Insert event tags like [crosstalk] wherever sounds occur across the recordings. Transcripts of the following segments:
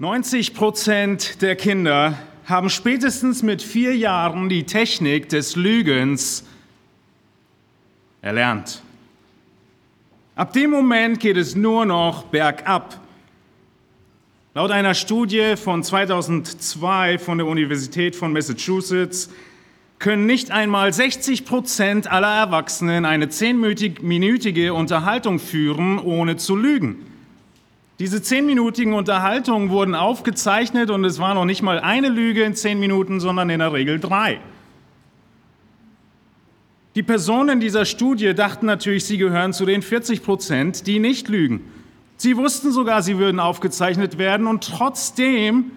90 Prozent der Kinder haben spätestens mit vier Jahren die Technik des Lügens erlernt. Ab dem Moment geht es nur noch bergab. Laut einer Studie von 2002 von der Universität von Massachusetts können nicht einmal 60 Prozent aller Erwachsenen eine zehnminütige Unterhaltung führen, ohne zu lügen. Diese zehnminütigen Unterhaltungen wurden aufgezeichnet und es war noch nicht mal eine Lüge in zehn Minuten, sondern in der Regel drei. Die Personen dieser Studie dachten natürlich, sie gehören zu den 40 Prozent, die nicht lügen. Sie wussten sogar, sie würden aufgezeichnet werden und trotzdem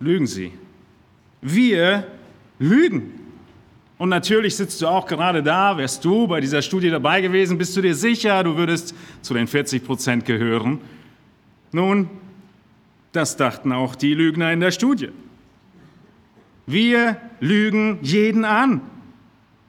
lügen sie. Wir lügen. Und natürlich sitzt du auch gerade da, wärst du bei dieser Studie dabei gewesen, bist du dir sicher, du würdest zu den 40 Prozent gehören. Nun, das dachten auch die Lügner in der Studie. Wir lügen jeden an.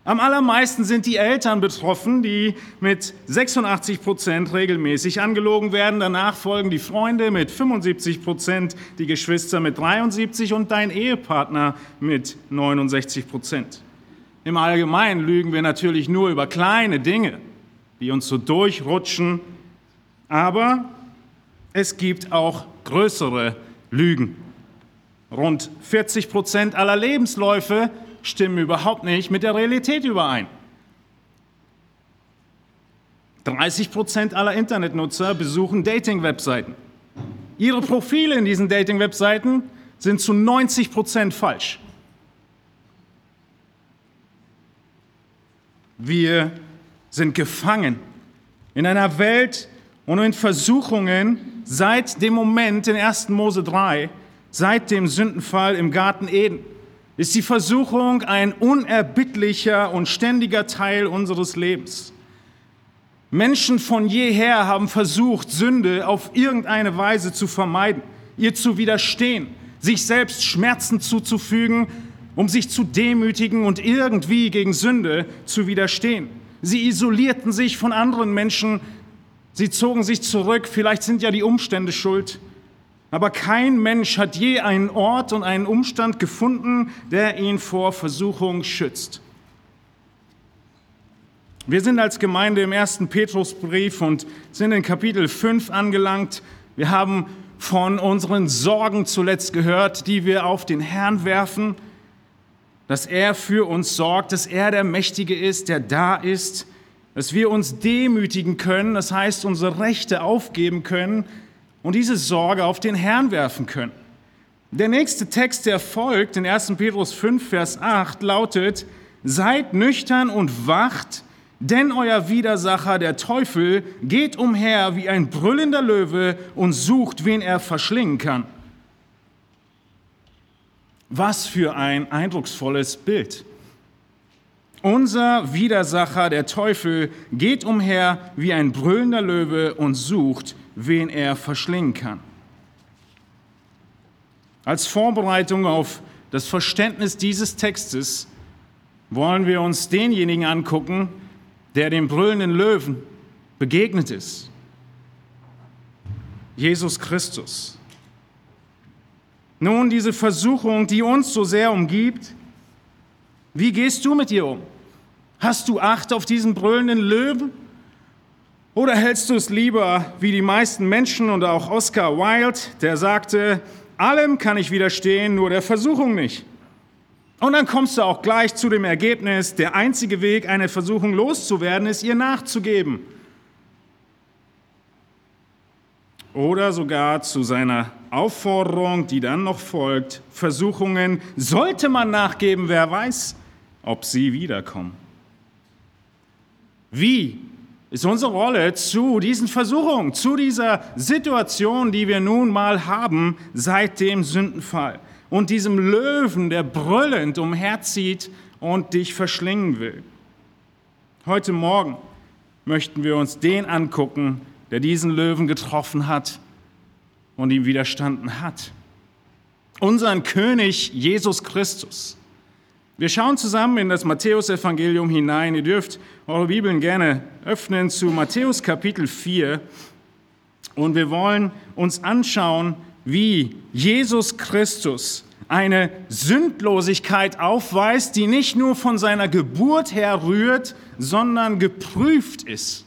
Am allermeisten sind die Eltern betroffen, die mit 86 Prozent regelmäßig angelogen werden. Danach folgen die Freunde mit 75 Prozent, die Geschwister mit 73 und dein Ehepartner mit 69 Prozent. Im Allgemeinen lügen wir natürlich nur über kleine Dinge, die uns so durchrutschen, aber es gibt auch größere Lügen. Rund 40 Prozent aller Lebensläufe stimmen überhaupt nicht mit der Realität überein. 30 Prozent aller Internetnutzer besuchen Dating-Webseiten. Ihre Profile in diesen Dating-Webseiten sind zu 90 Prozent falsch. Wir sind gefangen in einer Welt und in Versuchungen seit dem Moment in 1. Mose 3, seit dem Sündenfall im Garten Eden, ist die Versuchung ein unerbittlicher und ständiger Teil unseres Lebens. Menschen von jeher haben versucht, Sünde auf irgendeine Weise zu vermeiden, ihr zu widerstehen, sich selbst Schmerzen zuzufügen um sich zu demütigen und irgendwie gegen Sünde zu widerstehen. Sie isolierten sich von anderen Menschen, sie zogen sich zurück, vielleicht sind ja die Umstände schuld. Aber kein Mensch hat je einen Ort und einen Umstand gefunden, der ihn vor Versuchung schützt. Wir sind als Gemeinde im ersten Petrusbrief und sind in Kapitel 5 angelangt. Wir haben von unseren Sorgen zuletzt gehört, die wir auf den Herrn werfen dass er für uns sorgt, dass er der Mächtige ist, der da ist, dass wir uns demütigen können, das heißt unsere Rechte aufgeben können und diese Sorge auf den Herrn werfen können. Der nächste Text, der folgt, in 1. Petrus 5, Vers 8, lautet, Seid nüchtern und wacht, denn euer Widersacher, der Teufel, geht umher wie ein brüllender Löwe und sucht, wen er verschlingen kann. Was für ein eindrucksvolles Bild. Unser Widersacher, der Teufel, geht umher wie ein brüllender Löwe und sucht, wen er verschlingen kann. Als Vorbereitung auf das Verständnis dieses Textes wollen wir uns denjenigen angucken, der dem brüllenden Löwen begegnet ist. Jesus Christus. Nun, diese Versuchung, die uns so sehr umgibt, wie gehst du mit ihr um? Hast du Acht auf diesen brüllenden Löwen? Oder hältst du es lieber wie die meisten Menschen und auch Oscar Wilde, der sagte, allem kann ich widerstehen, nur der Versuchung nicht. Und dann kommst du auch gleich zu dem Ergebnis, der einzige Weg, eine Versuchung loszuwerden, ist ihr nachzugeben. Oder sogar zu seiner Aufforderung, die dann noch folgt, Versuchungen, sollte man nachgeben, wer weiß, ob sie wiederkommen. Wie ist unsere Rolle zu diesen Versuchungen, zu dieser Situation, die wir nun mal haben seit dem Sündenfall und diesem Löwen, der brüllend umherzieht und dich verschlingen will? Heute Morgen möchten wir uns den angucken, der diesen Löwen getroffen hat und ihm widerstanden hat. Unseren König Jesus Christus. Wir schauen zusammen in das Matthäusevangelium hinein. Ihr dürft eure Bibeln gerne öffnen zu Matthäus Kapitel 4. Und wir wollen uns anschauen, wie Jesus Christus eine Sündlosigkeit aufweist, die nicht nur von seiner Geburt her rührt, sondern geprüft ist.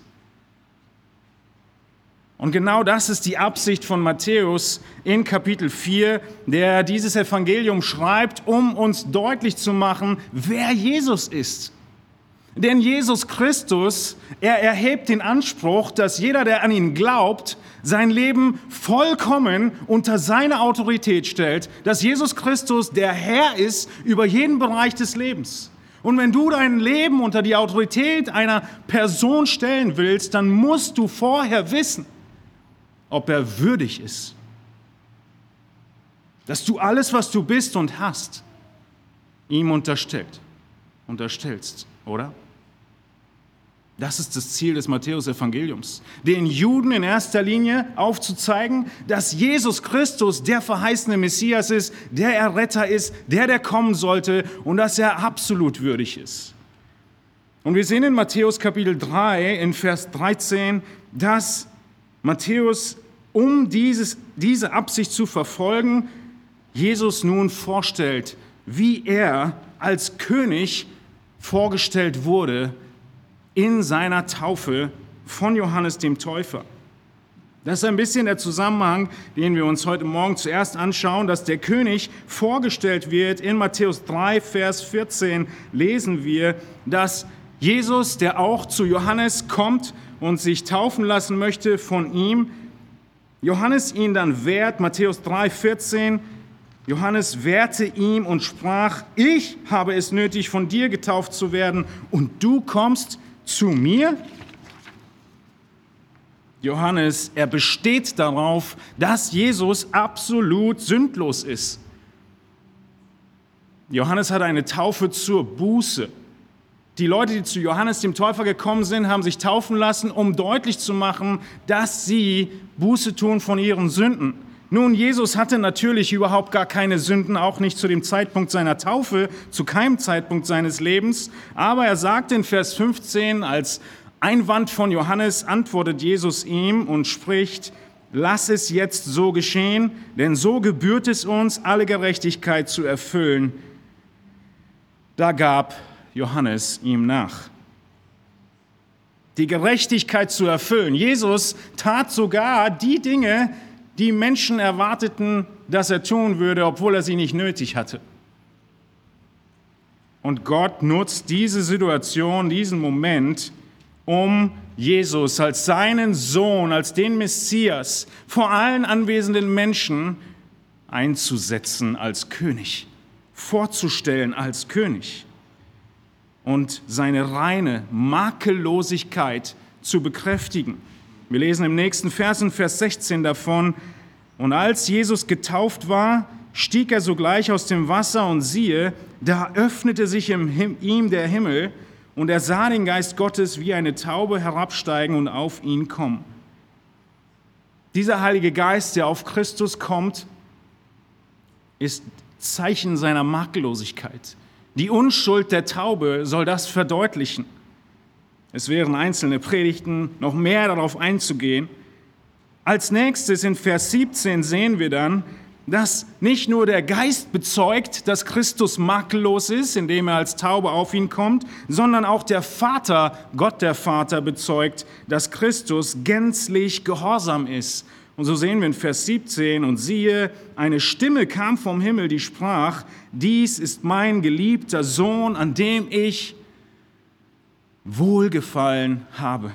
Und genau das ist die Absicht von Matthäus in Kapitel 4, der dieses Evangelium schreibt, um uns deutlich zu machen, wer Jesus ist. Denn Jesus Christus, er erhebt den Anspruch, dass jeder, der an ihn glaubt, sein Leben vollkommen unter seine Autorität stellt, dass Jesus Christus der Herr ist über jeden Bereich des Lebens. Und wenn du dein Leben unter die Autorität einer Person stellen willst, dann musst du vorher wissen, ob er würdig ist. Dass du alles, was du bist und hast, ihm unterstellt, unterstellst, oder? Das ist das Ziel des Matthäus-Evangeliums, den Juden in erster Linie aufzuzeigen, dass Jesus Christus der verheißene Messias ist, der Erretter ist, der, der kommen sollte und dass er absolut würdig ist. Und wir sehen in Matthäus Kapitel 3 in Vers 13, dass Matthäus, um dieses, diese Absicht zu verfolgen, Jesus nun vorstellt, wie er als König vorgestellt wurde in seiner Taufe von Johannes dem Täufer. Das ist ein bisschen der Zusammenhang, den wir uns heute Morgen zuerst anschauen, dass der König vorgestellt wird. In Matthäus 3, Vers 14 lesen wir, dass Jesus, der auch zu Johannes kommt und sich taufen lassen möchte von ihm, Johannes ihn dann wehrt, Matthäus 3, 14, Johannes wehrte ihm und sprach, ich habe es nötig, von dir getauft zu werden und du kommst zu mir? Johannes, er besteht darauf, dass Jesus absolut sündlos ist. Johannes hat eine Taufe zur Buße. Die Leute, die zu Johannes dem Täufer gekommen sind, haben sich taufen lassen, um deutlich zu machen, dass sie Buße tun von ihren Sünden. Nun, Jesus hatte natürlich überhaupt gar keine Sünden, auch nicht zu dem Zeitpunkt seiner Taufe, zu keinem Zeitpunkt seines Lebens. Aber er sagt in Vers 15, als Einwand von Johannes antwortet Jesus ihm und spricht, lass es jetzt so geschehen, denn so gebührt es uns, alle Gerechtigkeit zu erfüllen. Da gab Johannes ihm nach. Die Gerechtigkeit zu erfüllen. Jesus tat sogar die Dinge, die Menschen erwarteten, dass er tun würde, obwohl er sie nicht nötig hatte. Und Gott nutzt diese Situation, diesen Moment, um Jesus als seinen Sohn, als den Messias vor allen anwesenden Menschen einzusetzen als König, vorzustellen als König und seine reine Makellosigkeit zu bekräftigen. Wir lesen im nächsten Vers, in Vers 16 davon, und als Jesus getauft war, stieg er sogleich aus dem Wasser und siehe, da öffnete sich ihm der Himmel und er sah den Geist Gottes wie eine Taube herabsteigen und auf ihn kommen. Dieser Heilige Geist, der auf Christus kommt, ist Zeichen seiner Makellosigkeit. Die Unschuld der Taube soll das verdeutlichen. Es wären einzelne Predigten, noch mehr darauf einzugehen. Als nächstes in Vers 17 sehen wir dann, dass nicht nur der Geist bezeugt, dass Christus makellos ist, indem er als Taube auf ihn kommt, sondern auch der Vater, Gott der Vater, bezeugt, dass Christus gänzlich gehorsam ist. Und so sehen wir in Vers 17, und siehe, eine Stimme kam vom Himmel, die sprach, dies ist mein geliebter Sohn, an dem ich Wohlgefallen habe.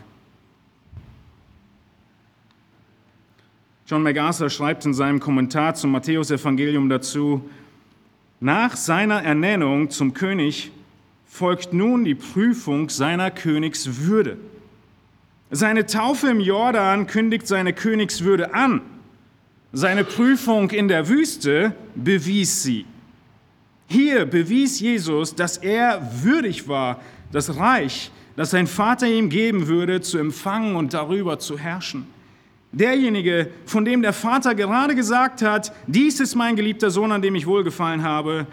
John MacArthur schreibt in seinem Kommentar zum Matthäusevangelium dazu, nach seiner Ernennung zum König folgt nun die Prüfung seiner Königswürde. Seine Taufe im Jordan kündigt seine Königswürde an. Seine Prüfung in der Wüste bewies sie. Hier bewies Jesus, dass er würdig war, das Reich das sein Vater ihm geben würde, zu empfangen und darüber zu herrschen. Derjenige, von dem der Vater gerade gesagt hat, dies ist mein geliebter Sohn, an dem ich wohlgefallen habe,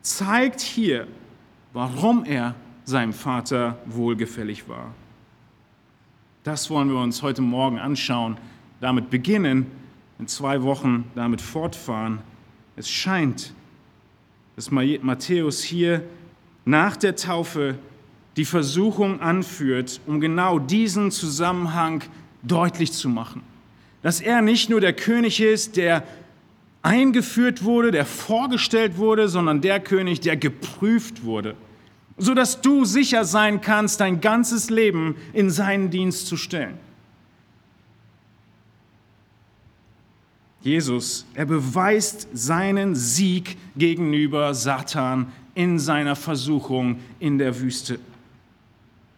zeigt hier, warum er seinem Vater wohlgefällig war. Das wollen wir uns heute Morgen anschauen, damit beginnen, in zwei Wochen damit fortfahren. Es scheint, dass Matthäus hier nach der Taufe die Versuchung anführt, um genau diesen Zusammenhang deutlich zu machen. Dass er nicht nur der König ist, der eingeführt wurde, der vorgestellt wurde, sondern der König, der geprüft wurde, sodass du sicher sein kannst, dein ganzes Leben in seinen Dienst zu stellen. Jesus, er beweist seinen Sieg gegenüber Satan in seiner Versuchung in der Wüste.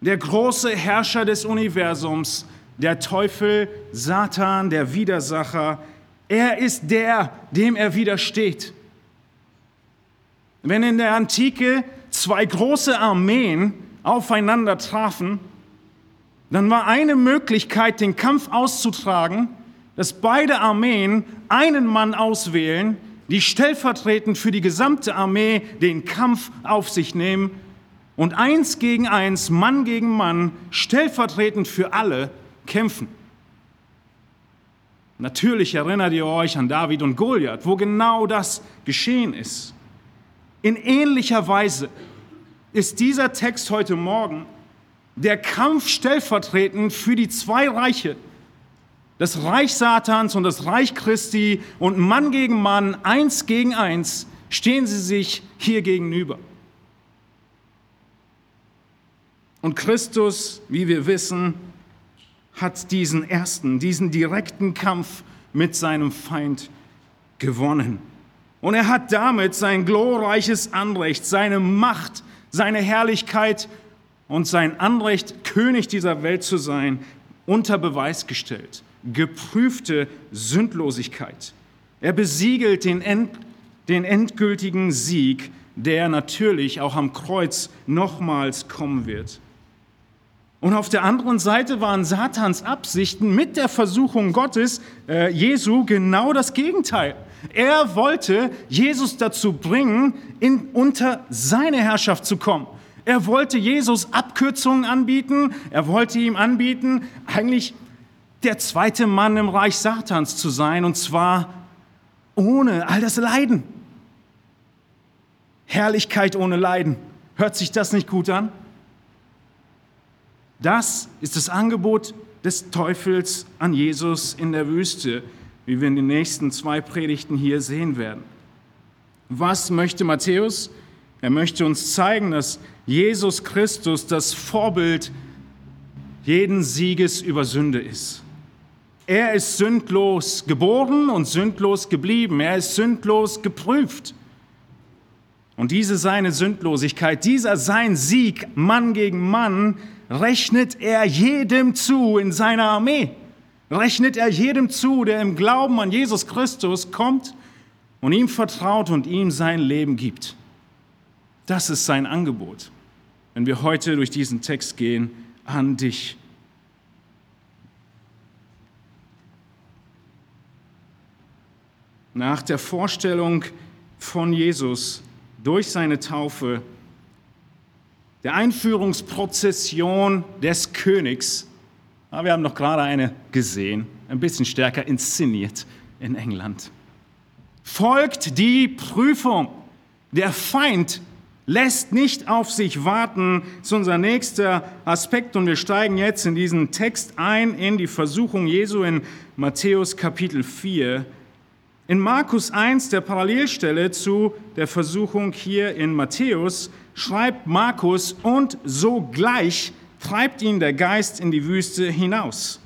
Der große Herrscher des Universums, der Teufel, Satan, der Widersacher, er ist der, dem er widersteht. Wenn in der Antike zwei große Armeen aufeinander trafen, dann war eine Möglichkeit, den Kampf auszutragen, dass beide Armeen einen Mann auswählen, die stellvertretend für die gesamte Armee den Kampf auf sich nehmen und eins gegen eins, Mann gegen Mann, stellvertretend für alle kämpfen. Natürlich erinnert ihr euch an David und Goliath, wo genau das geschehen ist. In ähnlicher Weise ist dieser Text heute Morgen der Kampf stellvertretend für die zwei Reiche, das Reich Satans und das Reich Christi und Mann gegen Mann, eins gegen eins, stehen sie sich hier gegenüber. Und Christus, wie wir wissen, hat diesen ersten, diesen direkten Kampf mit seinem Feind gewonnen. Und er hat damit sein glorreiches Anrecht, seine Macht, seine Herrlichkeit und sein Anrecht, König dieser Welt zu sein, unter Beweis gestellt geprüfte Sündlosigkeit. Er besiegelt den, end, den endgültigen Sieg, der natürlich auch am Kreuz nochmals kommen wird. Und auf der anderen Seite waren Satans Absichten mit der Versuchung Gottes, äh, Jesu, genau das Gegenteil. Er wollte Jesus dazu bringen, in, unter seine Herrschaft zu kommen. Er wollte Jesus Abkürzungen anbieten. Er wollte ihm anbieten, eigentlich der zweite Mann im Reich Satans zu sein, und zwar ohne all das Leiden. Herrlichkeit ohne Leiden. Hört sich das nicht gut an? Das ist das Angebot des Teufels an Jesus in der Wüste, wie wir in den nächsten zwei Predigten hier sehen werden. Was möchte Matthäus? Er möchte uns zeigen, dass Jesus Christus das Vorbild jeden Sieges über Sünde ist. Er ist sündlos geboren und sündlos geblieben. Er ist sündlos geprüft. Und diese seine Sündlosigkeit, dieser sein Sieg Mann gegen Mann, rechnet er jedem zu in seiner Armee. Rechnet er jedem zu, der im Glauben an Jesus Christus kommt und ihm vertraut und ihm sein Leben gibt. Das ist sein Angebot, wenn wir heute durch diesen Text gehen, an dich. nach der Vorstellung von Jesus durch seine Taufe, der Einführungsprozession des Königs, wir haben noch gerade eine gesehen, ein bisschen stärker inszeniert in England, folgt die Prüfung. Der Feind lässt nicht auf sich warten, das ist unser nächster Aspekt und wir steigen jetzt in diesen Text ein, in die Versuchung Jesu in Matthäus Kapitel 4. In Markus 1, der Parallelstelle zu der Versuchung hier in Matthäus, schreibt Markus, und sogleich treibt ihn der Geist in die Wüste hinaus.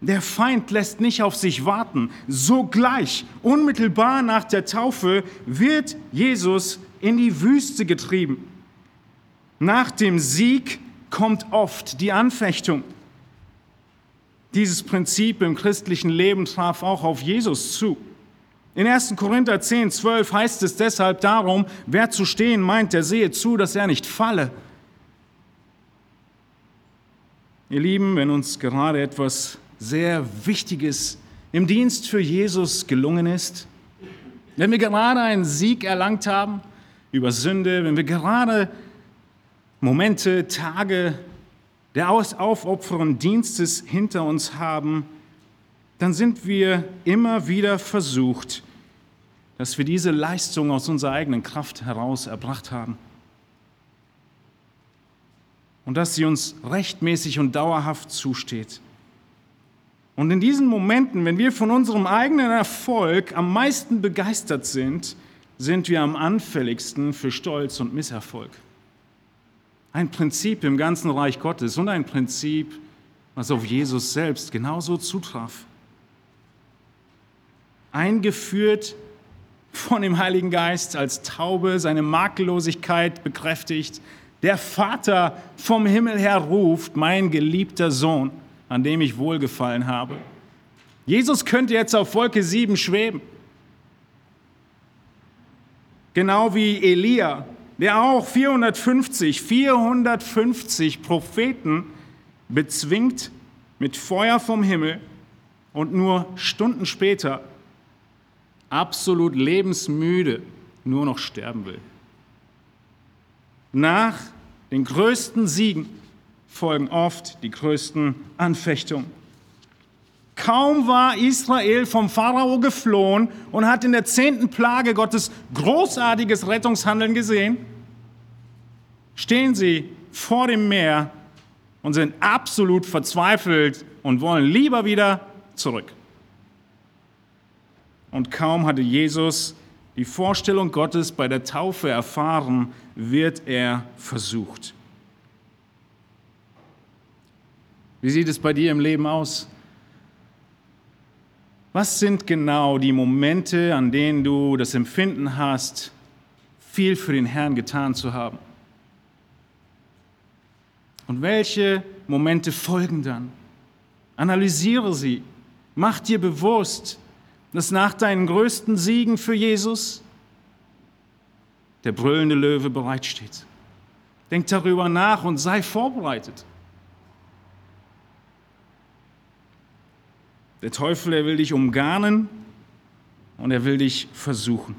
Der Feind lässt nicht auf sich warten. Sogleich, unmittelbar nach der Taufe, wird Jesus in die Wüste getrieben. Nach dem Sieg kommt oft die Anfechtung. Dieses Prinzip im christlichen Leben traf auch auf Jesus zu. In 1. Korinther 10, 12 heißt es deshalb darum, wer zu stehen meint, der sehe zu, dass er nicht falle. Ihr Lieben, wenn uns gerade etwas sehr Wichtiges im Dienst für Jesus gelungen ist, wenn wir gerade einen Sieg erlangt haben über Sünde, wenn wir gerade Momente, Tage der aufopfernden Dienstes hinter uns haben, dann sind wir immer wieder versucht, dass wir diese Leistung aus unserer eigenen Kraft heraus erbracht haben. Und dass sie uns rechtmäßig und dauerhaft zusteht. Und in diesen Momenten, wenn wir von unserem eigenen Erfolg am meisten begeistert sind, sind wir am anfälligsten für Stolz und Misserfolg. Ein Prinzip im ganzen Reich Gottes und ein Prinzip, was auf Jesus selbst genauso zutraf. Eingeführt von dem Heiligen Geist als Taube, seine Makellosigkeit bekräftigt. Der Vater vom Himmel her ruft, mein geliebter Sohn, an dem ich wohlgefallen habe. Jesus könnte jetzt auf Wolke 7 schweben. Genau wie Elia, der auch 450, 450 Propheten bezwingt mit Feuer vom Himmel und nur Stunden später absolut lebensmüde nur noch sterben will. Nach den größten Siegen folgen oft die größten Anfechtungen. Kaum war Israel vom Pharao geflohen und hat in der zehnten Plage Gottes großartiges Rettungshandeln gesehen, stehen sie vor dem Meer und sind absolut verzweifelt und wollen lieber wieder zurück. Und kaum hatte Jesus die Vorstellung Gottes bei der Taufe erfahren, wird er versucht. Wie sieht es bei dir im Leben aus? Was sind genau die Momente, an denen du das Empfinden hast, viel für den Herrn getan zu haben? Und welche Momente folgen dann? Analysiere sie. Mach dir bewusst, dass nach deinen größten Siegen für Jesus der brüllende Löwe bereitsteht. Denk darüber nach und sei vorbereitet. Der Teufel, er will dich umgarnen und er will dich versuchen.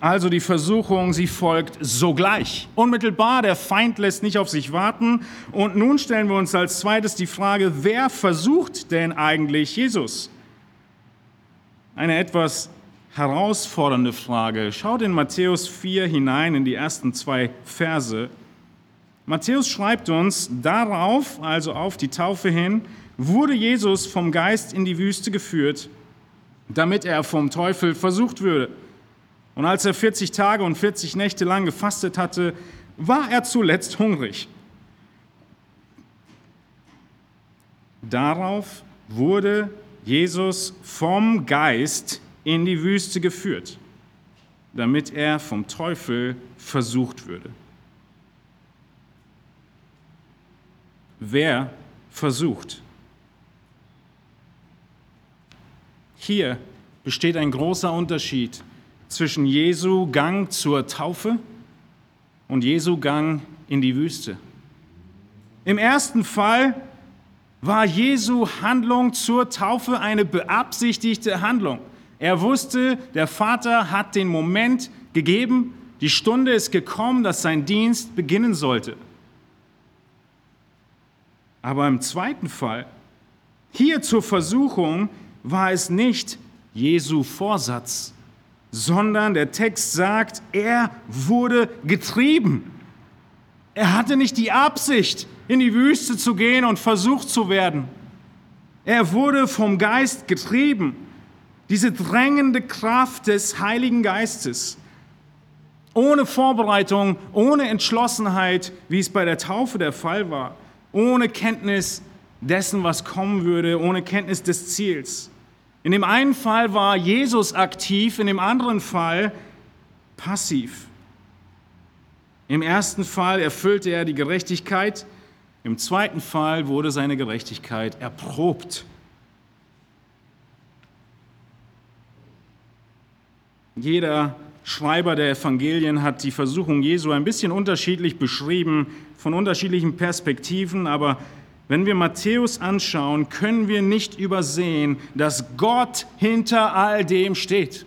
Also die Versuchung, sie folgt sogleich. Unmittelbar, der Feind lässt nicht auf sich warten. Und nun stellen wir uns als zweites die Frage, wer versucht denn eigentlich Jesus? Eine etwas herausfordernde Frage. Schaut in Matthäus 4 hinein in die ersten zwei Verse. Matthäus schreibt uns, darauf, also auf die Taufe hin, wurde Jesus vom Geist in die Wüste geführt, damit er vom Teufel versucht würde. Und als er 40 Tage und 40 Nächte lang gefastet hatte, war er zuletzt hungrig. Darauf wurde Jesus vom Geist in die Wüste geführt, damit er vom Teufel versucht würde. Wer versucht? Hier besteht ein großer Unterschied zwischen Jesu Gang zur Taufe und Jesu Gang in die Wüste. Im ersten Fall war Jesu Handlung zur Taufe eine beabsichtigte Handlung. Er wusste, der Vater hat den Moment gegeben, die Stunde ist gekommen, dass sein Dienst beginnen sollte. Aber im zweiten Fall, hier zur Versuchung, war es nicht Jesu Vorsatz, sondern der Text sagt, er wurde getrieben. Er hatte nicht die Absicht, in die Wüste zu gehen und versucht zu werden. Er wurde vom Geist getrieben. Diese drängende Kraft des Heiligen Geistes. Ohne Vorbereitung, ohne Entschlossenheit, wie es bei der Taufe der Fall war. Ohne Kenntnis dessen, was kommen würde, ohne Kenntnis des Ziels. In dem einen Fall war Jesus aktiv, in dem anderen Fall passiv. Im ersten Fall erfüllte er die Gerechtigkeit, im zweiten Fall wurde seine Gerechtigkeit erprobt. Jeder Schreiber der Evangelien hat die Versuchung Jesu ein bisschen unterschiedlich beschrieben, von unterschiedlichen Perspektiven, aber wenn wir Matthäus anschauen, können wir nicht übersehen, dass Gott hinter all dem steht.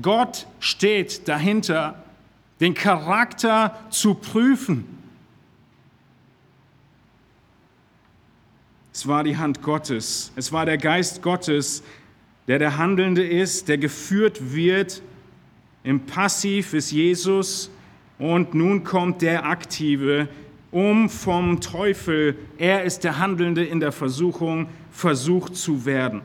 Gott steht dahinter, den Charakter zu prüfen. Es war die Hand Gottes. Es war der Geist Gottes, der der Handelnde ist, der geführt wird. Im Passiv ist Jesus und nun kommt der Aktive, um vom Teufel, er ist der Handelnde in der Versuchung, versucht zu werden.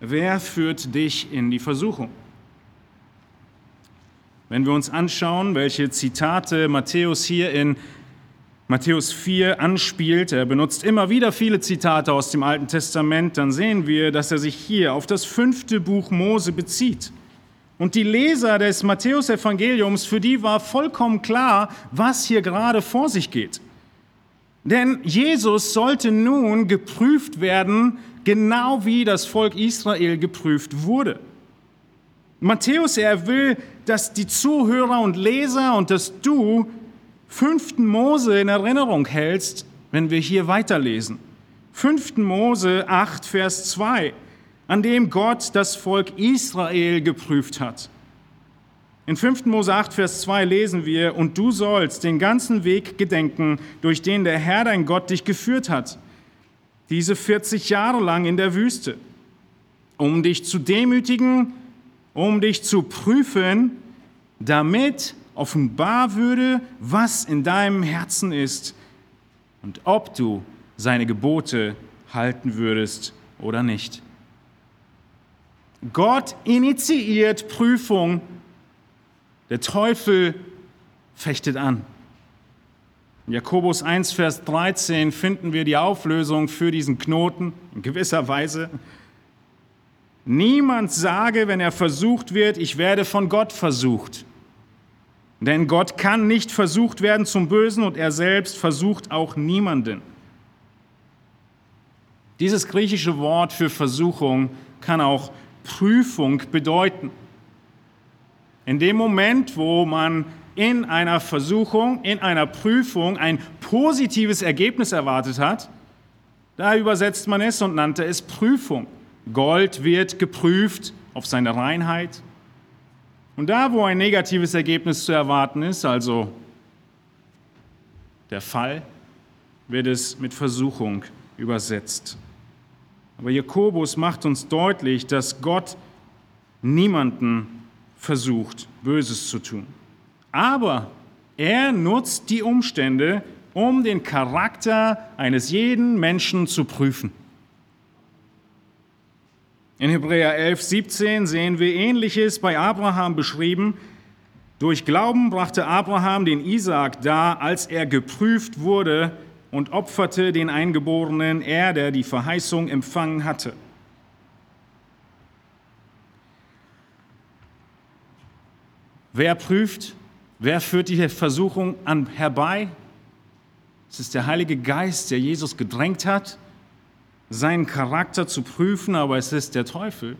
Wer führt dich in die Versuchung? Wenn wir uns anschauen, welche Zitate Matthäus hier in Matthäus 4 anspielt, er benutzt immer wieder viele Zitate aus dem Alten Testament, dann sehen wir, dass er sich hier auf das fünfte Buch Mose bezieht. Und die Leser des Matthäusevangeliums, für die war vollkommen klar, was hier gerade vor sich geht. Denn Jesus sollte nun geprüft werden, genau wie das Volk Israel geprüft wurde. Matthäus, er will, dass die Zuhörer und Leser und dass du fünften Mose in Erinnerung hältst, wenn wir hier weiterlesen. Fünften Mose 8, Vers 2, an dem Gott das Volk Israel geprüft hat. In 5. Mose 8, Vers 2 lesen wir, und du sollst den ganzen Weg gedenken, durch den der Herr dein Gott dich geführt hat, diese 40 Jahre lang in der Wüste, um dich zu demütigen, um dich zu prüfen, damit offenbar würde, was in deinem Herzen ist und ob du seine Gebote halten würdest oder nicht. Gott initiiert Prüfung, der Teufel fechtet an. In Jakobus 1, Vers 13 finden wir die Auflösung für diesen Knoten in gewisser Weise. Niemand sage, wenn er versucht wird, ich werde von Gott versucht. Denn Gott kann nicht versucht werden zum Bösen und er selbst versucht auch niemanden. Dieses griechische Wort für Versuchung kann auch Prüfung bedeuten. In dem Moment, wo man in einer Versuchung, in einer Prüfung ein positives Ergebnis erwartet hat, da übersetzt man es und nannte es Prüfung. Gold wird geprüft auf seine Reinheit. Und da, wo ein negatives Ergebnis zu erwarten ist, also der Fall, wird es mit Versuchung übersetzt. Aber Jakobus macht uns deutlich, dass Gott niemanden versucht, Böses zu tun. Aber er nutzt die Umstände, um den Charakter eines jeden Menschen zu prüfen. In Hebräer 11, 17 sehen wir Ähnliches bei Abraham beschrieben. Durch Glauben brachte Abraham den Isaak dar, als er geprüft wurde und opferte den Eingeborenen, er, der die Verheißung empfangen hatte. Wer prüft? Wer führt die Versuchung an herbei? Es ist der Heilige Geist, der Jesus gedrängt hat, seinen Charakter zu prüfen, aber es ist der Teufel,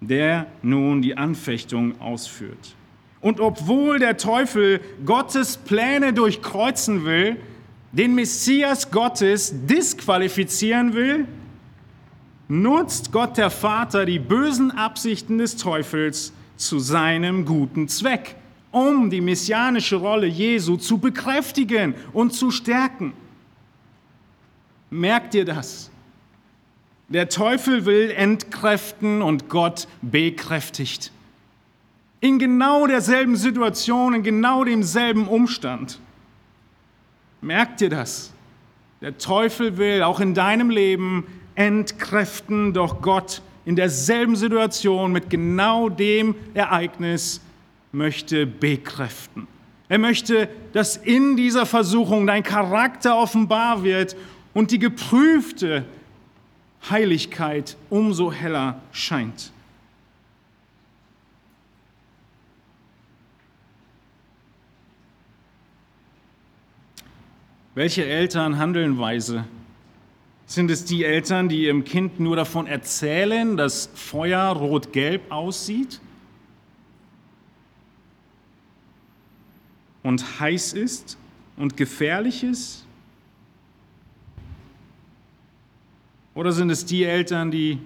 der nun die Anfechtung ausführt. Und obwohl der Teufel Gottes Pläne durchkreuzen will, den Messias Gottes disqualifizieren will, nutzt Gott der Vater die bösen Absichten des Teufels zu seinem guten Zweck, um die messianische Rolle Jesu zu bekräftigen und zu stärken. Merkt ihr das? Der Teufel will entkräften und Gott bekräftigt. In genau derselben Situation, in genau demselben Umstand. Merkt ihr das? Der Teufel will auch in deinem Leben entkräften, doch Gott in derselben Situation mit genau dem Ereignis möchte bekräften. Er möchte, dass in dieser Versuchung dein Charakter offenbar wird und die geprüfte Heiligkeit umso heller scheint. Welche Eltern handeln weise? Sind es die Eltern, die ihrem Kind nur davon erzählen, dass Feuer rot-gelb aussieht und heiß ist und gefährlich ist? Oder sind es die Eltern, die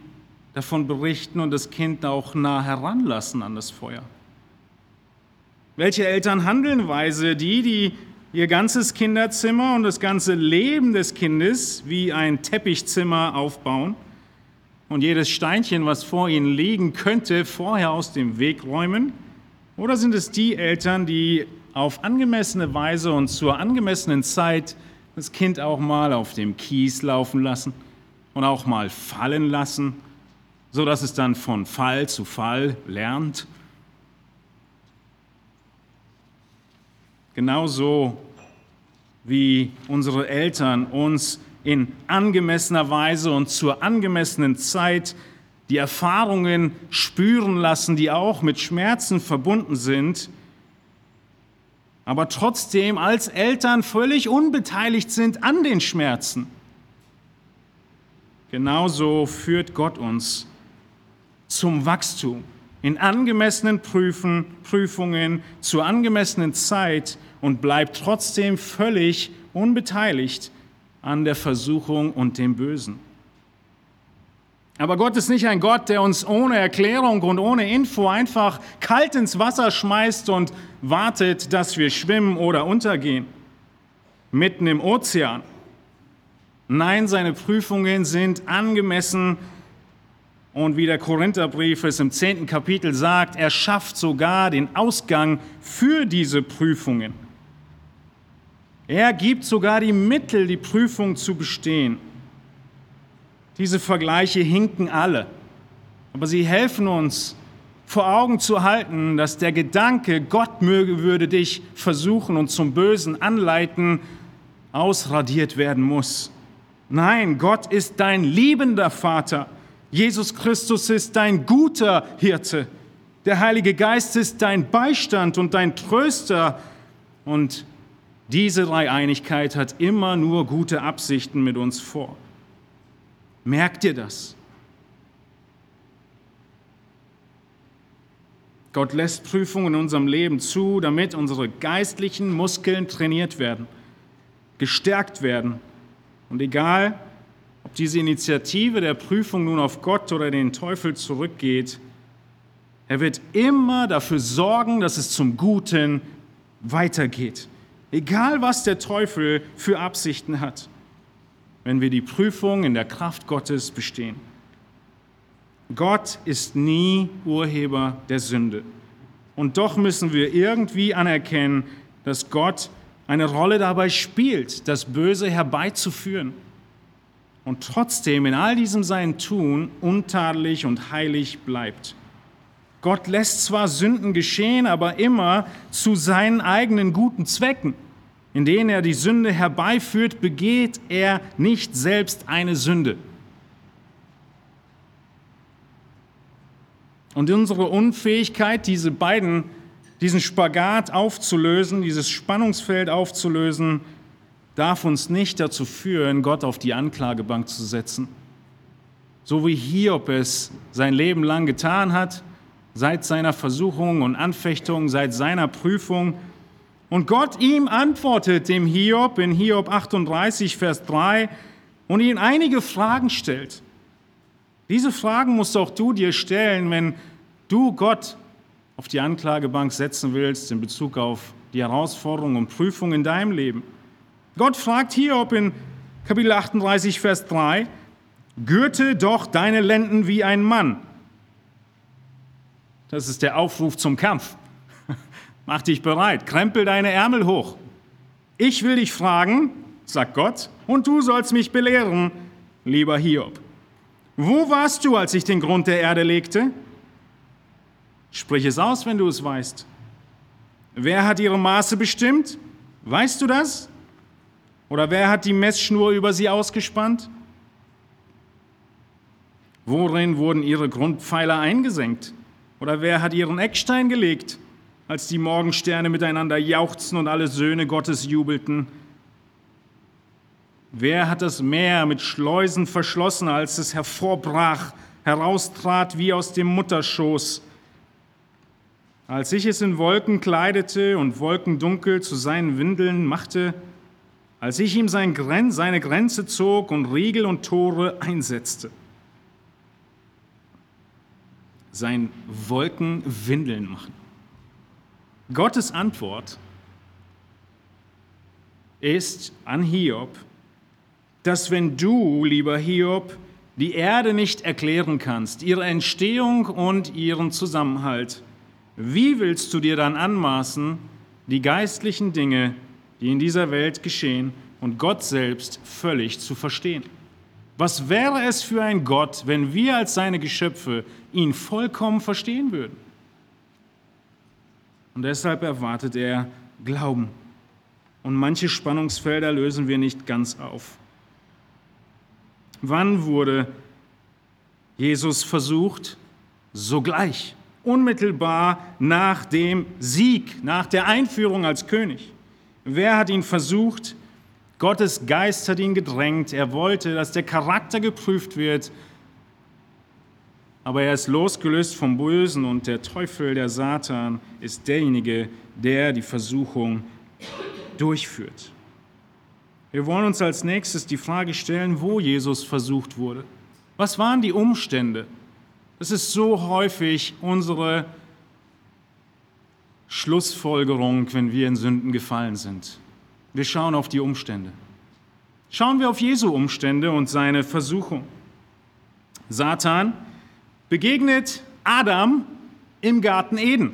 davon berichten und das Kind auch nah heranlassen an das Feuer? Welche Eltern handeln weise? Die, die ihr ganzes Kinderzimmer und das ganze Leben des Kindes wie ein Teppichzimmer aufbauen und jedes Steinchen, was vor ihnen liegen könnte, vorher aus dem Weg räumen? Oder sind es die Eltern, die auf angemessene Weise und zur angemessenen Zeit das Kind auch mal auf dem Kies laufen lassen und auch mal fallen lassen, sodass es dann von Fall zu Fall lernt? Genauso wie unsere Eltern uns in angemessener Weise und zur angemessenen Zeit die Erfahrungen spüren lassen, die auch mit Schmerzen verbunden sind, aber trotzdem als Eltern völlig unbeteiligt sind an den Schmerzen. Genauso führt Gott uns zum Wachstum in angemessenen Prüfen, Prüfungen zur angemessenen Zeit und bleibt trotzdem völlig unbeteiligt an der Versuchung und dem Bösen. Aber Gott ist nicht ein Gott, der uns ohne Erklärung und ohne Info einfach kalt ins Wasser schmeißt und wartet, dass wir schwimmen oder untergehen. Mitten im Ozean. Nein, seine Prüfungen sind angemessen und wie der Korintherbrief es im zehnten Kapitel sagt, er schafft sogar den Ausgang für diese Prüfungen. Er gibt sogar die Mittel, die Prüfung zu bestehen. Diese Vergleiche hinken alle, aber sie helfen uns vor Augen zu halten, dass der Gedanke, Gott möge, würde dich versuchen und zum Bösen anleiten, ausradiert werden muss. Nein, Gott ist dein liebender Vater. Jesus Christus ist dein guter Hirte. Der Heilige Geist ist dein Beistand und dein Tröster. Und diese Dreieinigkeit hat immer nur gute Absichten mit uns vor. Merkt ihr das? Gott lässt Prüfungen in unserem Leben zu, damit unsere geistlichen Muskeln trainiert werden, gestärkt werden. Und egal, ob diese Initiative der Prüfung nun auf Gott oder den Teufel zurückgeht, er wird immer dafür sorgen, dass es zum Guten weitergeht. Egal, was der Teufel für Absichten hat, wenn wir die Prüfung in der Kraft Gottes bestehen. Gott ist nie Urheber der Sünde. Und doch müssen wir irgendwie anerkennen, dass Gott eine Rolle dabei spielt, das Böse herbeizuführen. Und trotzdem in all diesem sein Tun untadelig und heilig bleibt. Gott lässt zwar Sünden geschehen, aber immer zu seinen eigenen guten Zwecken. In denen er die Sünde herbeiführt, begeht er nicht selbst eine Sünde. Und unsere Unfähigkeit, diese beiden, diesen Spagat aufzulösen, dieses Spannungsfeld aufzulösen, darf uns nicht dazu führen, Gott auf die Anklagebank zu setzen. So wie Hiob es sein Leben lang getan hat, seit seiner Versuchung und Anfechtung, seit seiner Prüfung. Und Gott ihm antwortet, dem Hiob in Hiob 38, Vers 3, und ihn einige Fragen stellt. Diese Fragen musst auch du dir stellen, wenn du Gott auf die Anklagebank setzen willst in Bezug auf die Herausforderungen und Prüfungen in deinem Leben. Gott fragt Hiob in Kapitel 38, Vers 3, Gürte doch deine Lenden wie ein Mann das ist der Aufruf zum Kampf. [laughs] Mach dich bereit, krempel deine Ärmel hoch. Ich will dich fragen, sagt Gott, und du sollst mich belehren, lieber Hiob. Wo warst du, als ich den Grund der Erde legte? Sprich es aus, wenn du es weißt. Wer hat ihre Maße bestimmt? Weißt du das? Oder wer hat die Messschnur über sie ausgespannt? Worin wurden ihre Grundpfeiler eingesenkt? Oder wer hat ihren Eckstein gelegt, als die Morgensterne miteinander jauchzten und alle Söhne Gottes jubelten? Wer hat das Meer mit Schleusen verschlossen, als es hervorbrach, heraustrat wie aus dem Mutterschoß? Als ich es in Wolken kleidete und Wolkendunkel zu seinen Windeln machte, als ich ihm seine Grenze zog und Riegel und Tore einsetzte sein Wolken Windeln machen. Gottes Antwort ist an Hiob, dass wenn du, lieber Hiob, die Erde nicht erklären kannst, ihre Entstehung und ihren Zusammenhalt, wie willst du dir dann anmaßen, die geistlichen Dinge, die in dieser Welt geschehen und Gott selbst völlig zu verstehen? Was wäre es für ein Gott, wenn wir als seine Geschöpfe ihn vollkommen verstehen würden? Und deshalb erwartet er Glauben. Und manche Spannungsfelder lösen wir nicht ganz auf. Wann wurde Jesus versucht? Sogleich, unmittelbar nach dem Sieg, nach der Einführung als König. Wer hat ihn versucht? Gottes Geist hat ihn gedrängt. Er wollte, dass der Charakter geprüft wird. Aber er ist losgelöst vom Bösen und der Teufel, der Satan, ist derjenige, der die Versuchung durchführt. Wir wollen uns als nächstes die Frage stellen, wo Jesus versucht wurde. Was waren die Umstände? Das ist so häufig unsere Schlussfolgerung, wenn wir in Sünden gefallen sind. Wir schauen auf die Umstände. Schauen wir auf Jesu Umstände und seine Versuchung. Satan begegnet Adam im Garten Eden.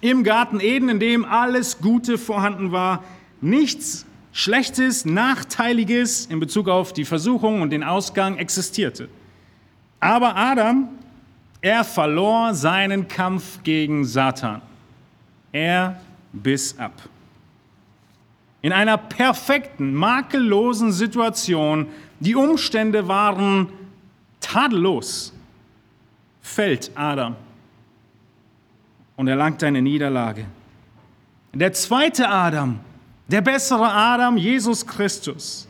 Im Garten Eden, in dem alles Gute vorhanden war, nichts Schlechtes, Nachteiliges in Bezug auf die Versuchung und den Ausgang existierte. Aber Adam, er verlor seinen Kampf gegen Satan. Er biss ab. In einer perfekten, makellosen Situation, die Umstände waren tadellos, fällt Adam und erlangt eine Niederlage. Der zweite Adam, der bessere Adam, Jesus Christus,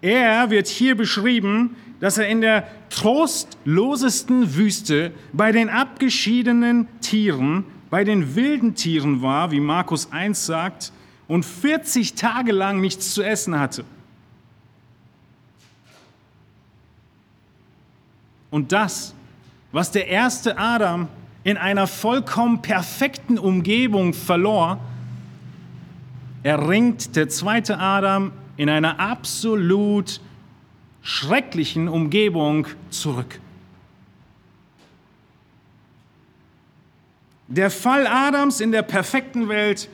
er wird hier beschrieben, dass er in der trostlosesten Wüste bei den abgeschiedenen Tieren, bei den wilden Tieren war, wie Markus 1 sagt, und 40 Tage lang nichts zu essen hatte. Und das, was der erste Adam in einer vollkommen perfekten Umgebung verlor, erringt der zweite Adam in einer absolut schrecklichen Umgebung zurück. Der Fall Adams in der perfekten Welt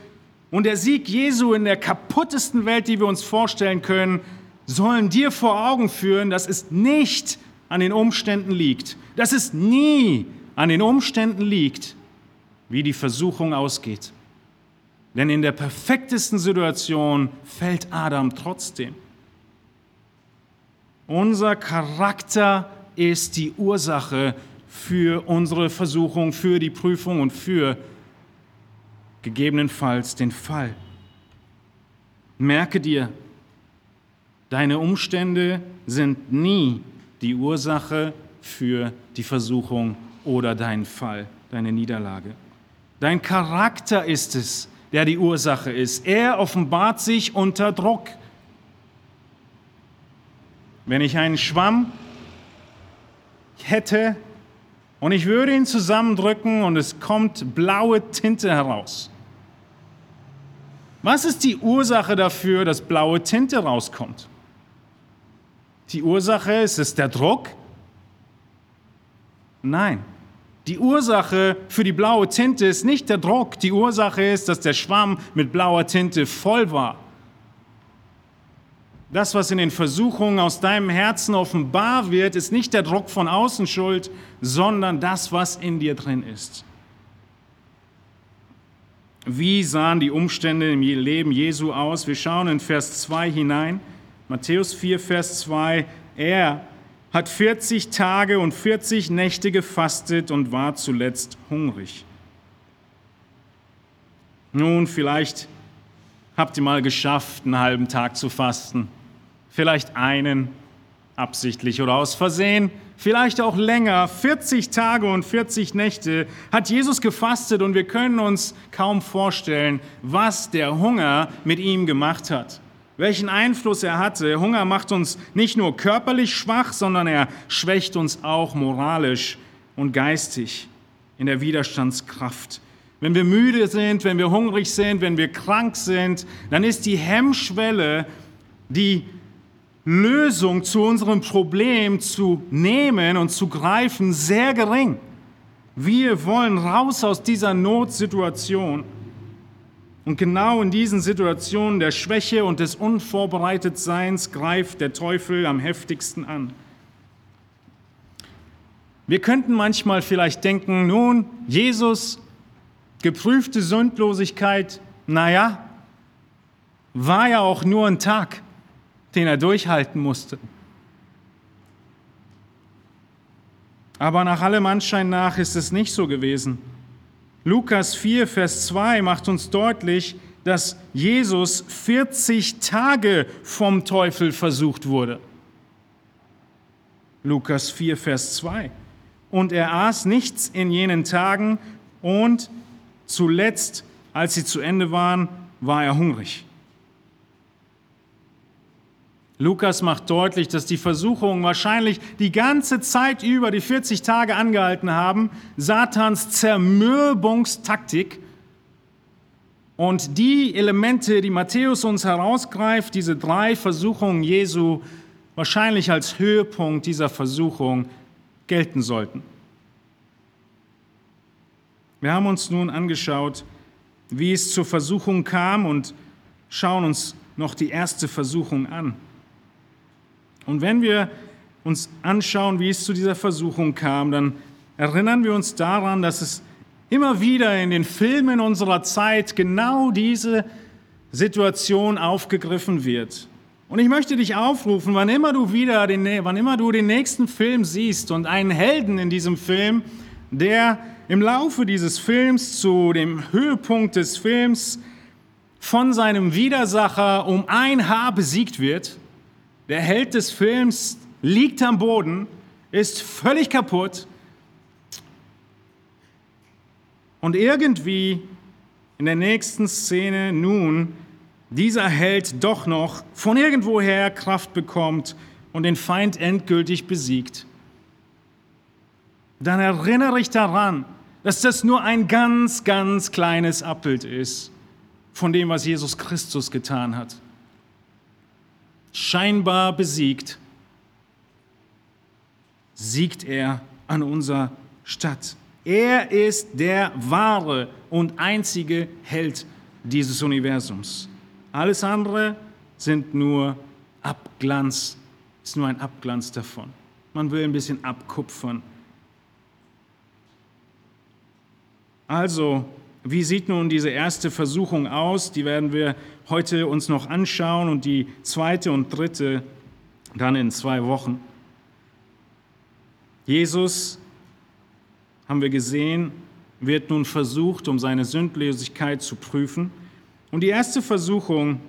und der Sieg Jesu in der kaputtesten Welt, die wir uns vorstellen können, sollen dir vor Augen führen, dass es nicht an den Umständen liegt, dass es nie an den Umständen liegt, wie die Versuchung ausgeht. Denn in der perfektesten Situation fällt Adam trotzdem. Unser Charakter ist die Ursache für unsere Versuchung, für die Prüfung und für gegebenenfalls den Fall. Merke dir, deine Umstände sind nie die Ursache für die Versuchung oder deinen Fall, deine Niederlage. Dein Charakter ist es, der die Ursache ist. Er offenbart sich unter Druck. Wenn ich einen Schwamm hätte und ich würde ihn zusammendrücken und es kommt blaue Tinte heraus, was ist die Ursache dafür, dass blaue Tinte rauskommt? Die Ursache ist es der Druck? Nein. Die Ursache für die blaue Tinte ist nicht der Druck. Die Ursache ist, dass der Schwamm mit blauer Tinte voll war. Das, was in den Versuchungen aus deinem Herzen offenbar wird, ist nicht der Druck von außen schuld, sondern das, was in dir drin ist. Wie sahen die Umstände im Leben Jesu aus? Wir schauen in Vers 2 hinein. Matthäus 4, Vers 2. Er hat 40 Tage und 40 Nächte gefastet und war zuletzt hungrig. Nun, vielleicht habt ihr mal geschafft, einen halben Tag zu fasten. Vielleicht einen, absichtlich oder aus Versehen vielleicht auch länger, 40 Tage und 40 Nächte, hat Jesus gefastet und wir können uns kaum vorstellen, was der Hunger mit ihm gemacht hat. Welchen Einfluss er hatte. Hunger macht uns nicht nur körperlich schwach, sondern er schwächt uns auch moralisch und geistig in der Widerstandskraft. Wenn wir müde sind, wenn wir hungrig sind, wenn wir krank sind, dann ist die Hemmschwelle, die Lösung zu unserem Problem zu nehmen und zu greifen, sehr gering. Wir wollen raus aus dieser Notsituation. Und genau in diesen Situationen der Schwäche und des Unvorbereitetseins greift der Teufel am heftigsten an. Wir könnten manchmal vielleicht denken, nun, Jesus, geprüfte Sündlosigkeit, naja, war ja auch nur ein Tag, den er durchhalten musste. Aber nach allem Anschein nach ist es nicht so gewesen. Lukas 4, Vers 2 macht uns deutlich, dass Jesus 40 Tage vom Teufel versucht wurde. Lukas 4, Vers 2. Und er aß nichts in jenen Tagen und zuletzt, als sie zu Ende waren, war er hungrig. Lukas macht deutlich, dass die Versuchungen wahrscheinlich die ganze Zeit über, die 40 Tage angehalten haben, Satans Zermürbungstaktik. Und die Elemente, die Matthäus uns herausgreift, diese drei Versuchungen Jesu, wahrscheinlich als Höhepunkt dieser Versuchung gelten sollten. Wir haben uns nun angeschaut, wie es zur Versuchung kam und schauen uns noch die erste Versuchung an. Und wenn wir uns anschauen, wie es zu dieser Versuchung kam, dann erinnern wir uns daran, dass es immer wieder in den Filmen unserer Zeit genau diese Situation aufgegriffen wird. Und ich möchte dich aufrufen, wann immer du wieder den, wann immer du den nächsten Film siehst und einen Helden in diesem Film, der im Laufe dieses Films zu dem Höhepunkt des Films von seinem Widersacher um ein Haar besiegt wird, der Held des Films liegt am Boden, ist völlig kaputt und irgendwie in der nächsten Szene nun dieser Held doch noch von irgendwoher Kraft bekommt und den Feind endgültig besiegt. Dann erinnere ich daran, dass das nur ein ganz, ganz kleines Abbild ist von dem, was Jesus Christus getan hat scheinbar besiegt, siegt er an unserer Stadt. Er ist der wahre und einzige Held dieses Universums. Alles andere sind nur Abglanz, ist nur ein Abglanz davon. Man will ein bisschen abkupfern. Also, wie sieht nun diese erste Versuchung aus? Die werden wir heute uns noch anschauen und die zweite und dritte dann in zwei Wochen. Jesus, haben wir gesehen, wird nun versucht, um seine Sündlosigkeit zu prüfen. Und die erste Versuchung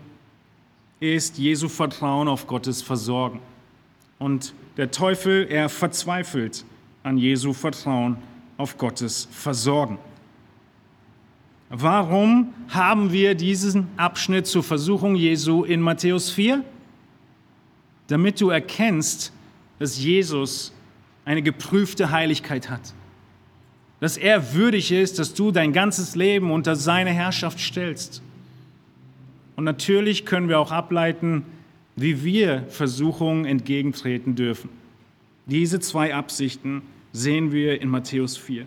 ist Jesu Vertrauen auf Gottes Versorgen. Und der Teufel, er verzweifelt an Jesu Vertrauen auf Gottes Versorgen. Warum haben wir diesen Abschnitt zur Versuchung Jesu in Matthäus 4? Damit du erkennst, dass Jesus eine geprüfte Heiligkeit hat. Dass er würdig ist, dass du dein ganzes Leben unter seine Herrschaft stellst. Und natürlich können wir auch ableiten, wie wir Versuchungen entgegentreten dürfen. Diese zwei Absichten sehen wir in Matthäus 4.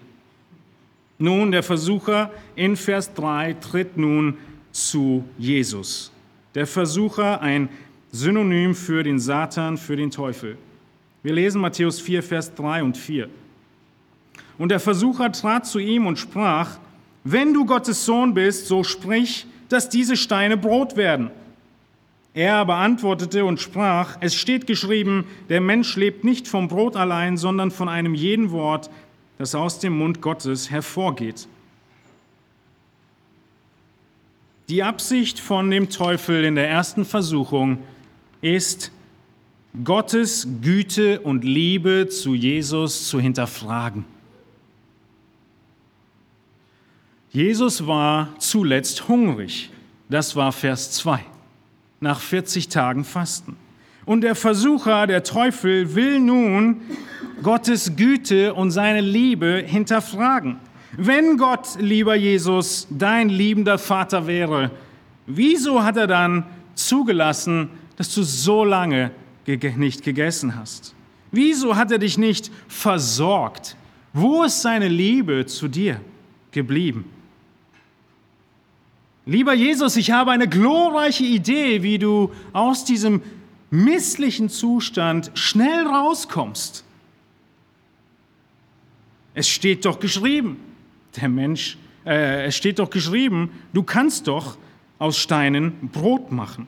Nun, der Versucher in Vers 3 tritt nun zu Jesus. Der Versucher, ein Synonym für den Satan, für den Teufel. Wir lesen Matthäus 4, Vers 3 und 4. Und der Versucher trat zu ihm und sprach, wenn du Gottes Sohn bist, so sprich, dass diese Steine Brot werden. Er aber antwortete und sprach, es steht geschrieben, der Mensch lebt nicht vom Brot allein, sondern von einem jeden Wort, das aus dem Mund Gottes hervorgeht. Die Absicht von dem Teufel in der ersten Versuchung ist, Gottes Güte und Liebe zu Jesus zu hinterfragen. Jesus war zuletzt hungrig. Das war Vers 2. Nach 40 Tagen Fasten. Und der Versucher, der Teufel, will nun Gottes Güte und seine Liebe hinterfragen. Wenn Gott, lieber Jesus, dein liebender Vater wäre, wieso hat er dann zugelassen, dass du so lange nicht gegessen hast? Wieso hat er dich nicht versorgt? Wo ist seine Liebe zu dir geblieben? Lieber Jesus, ich habe eine glorreiche Idee, wie du aus diesem misslichen Zustand schnell rauskommst. Es steht doch geschrieben, der Mensch, äh, es steht doch geschrieben, du kannst doch aus Steinen Brot machen.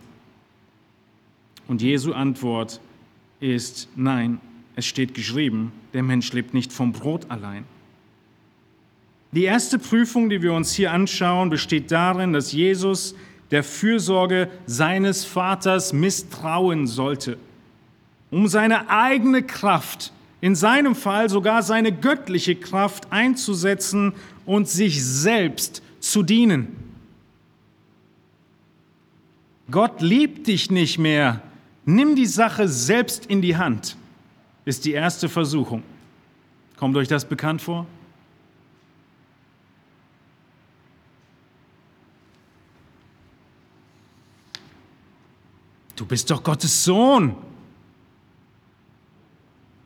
Und Jesu Antwort ist nein, es steht geschrieben, der Mensch lebt nicht vom Brot allein. Die erste Prüfung, die wir uns hier anschauen, besteht darin, dass Jesus der Fürsorge seines Vaters misstrauen sollte, um seine eigene Kraft, in seinem Fall sogar seine göttliche Kraft einzusetzen und sich selbst zu dienen. Gott liebt dich nicht mehr. Nimm die Sache selbst in die Hand, ist die erste Versuchung. Kommt euch das bekannt vor? Du bist doch Gottes Sohn.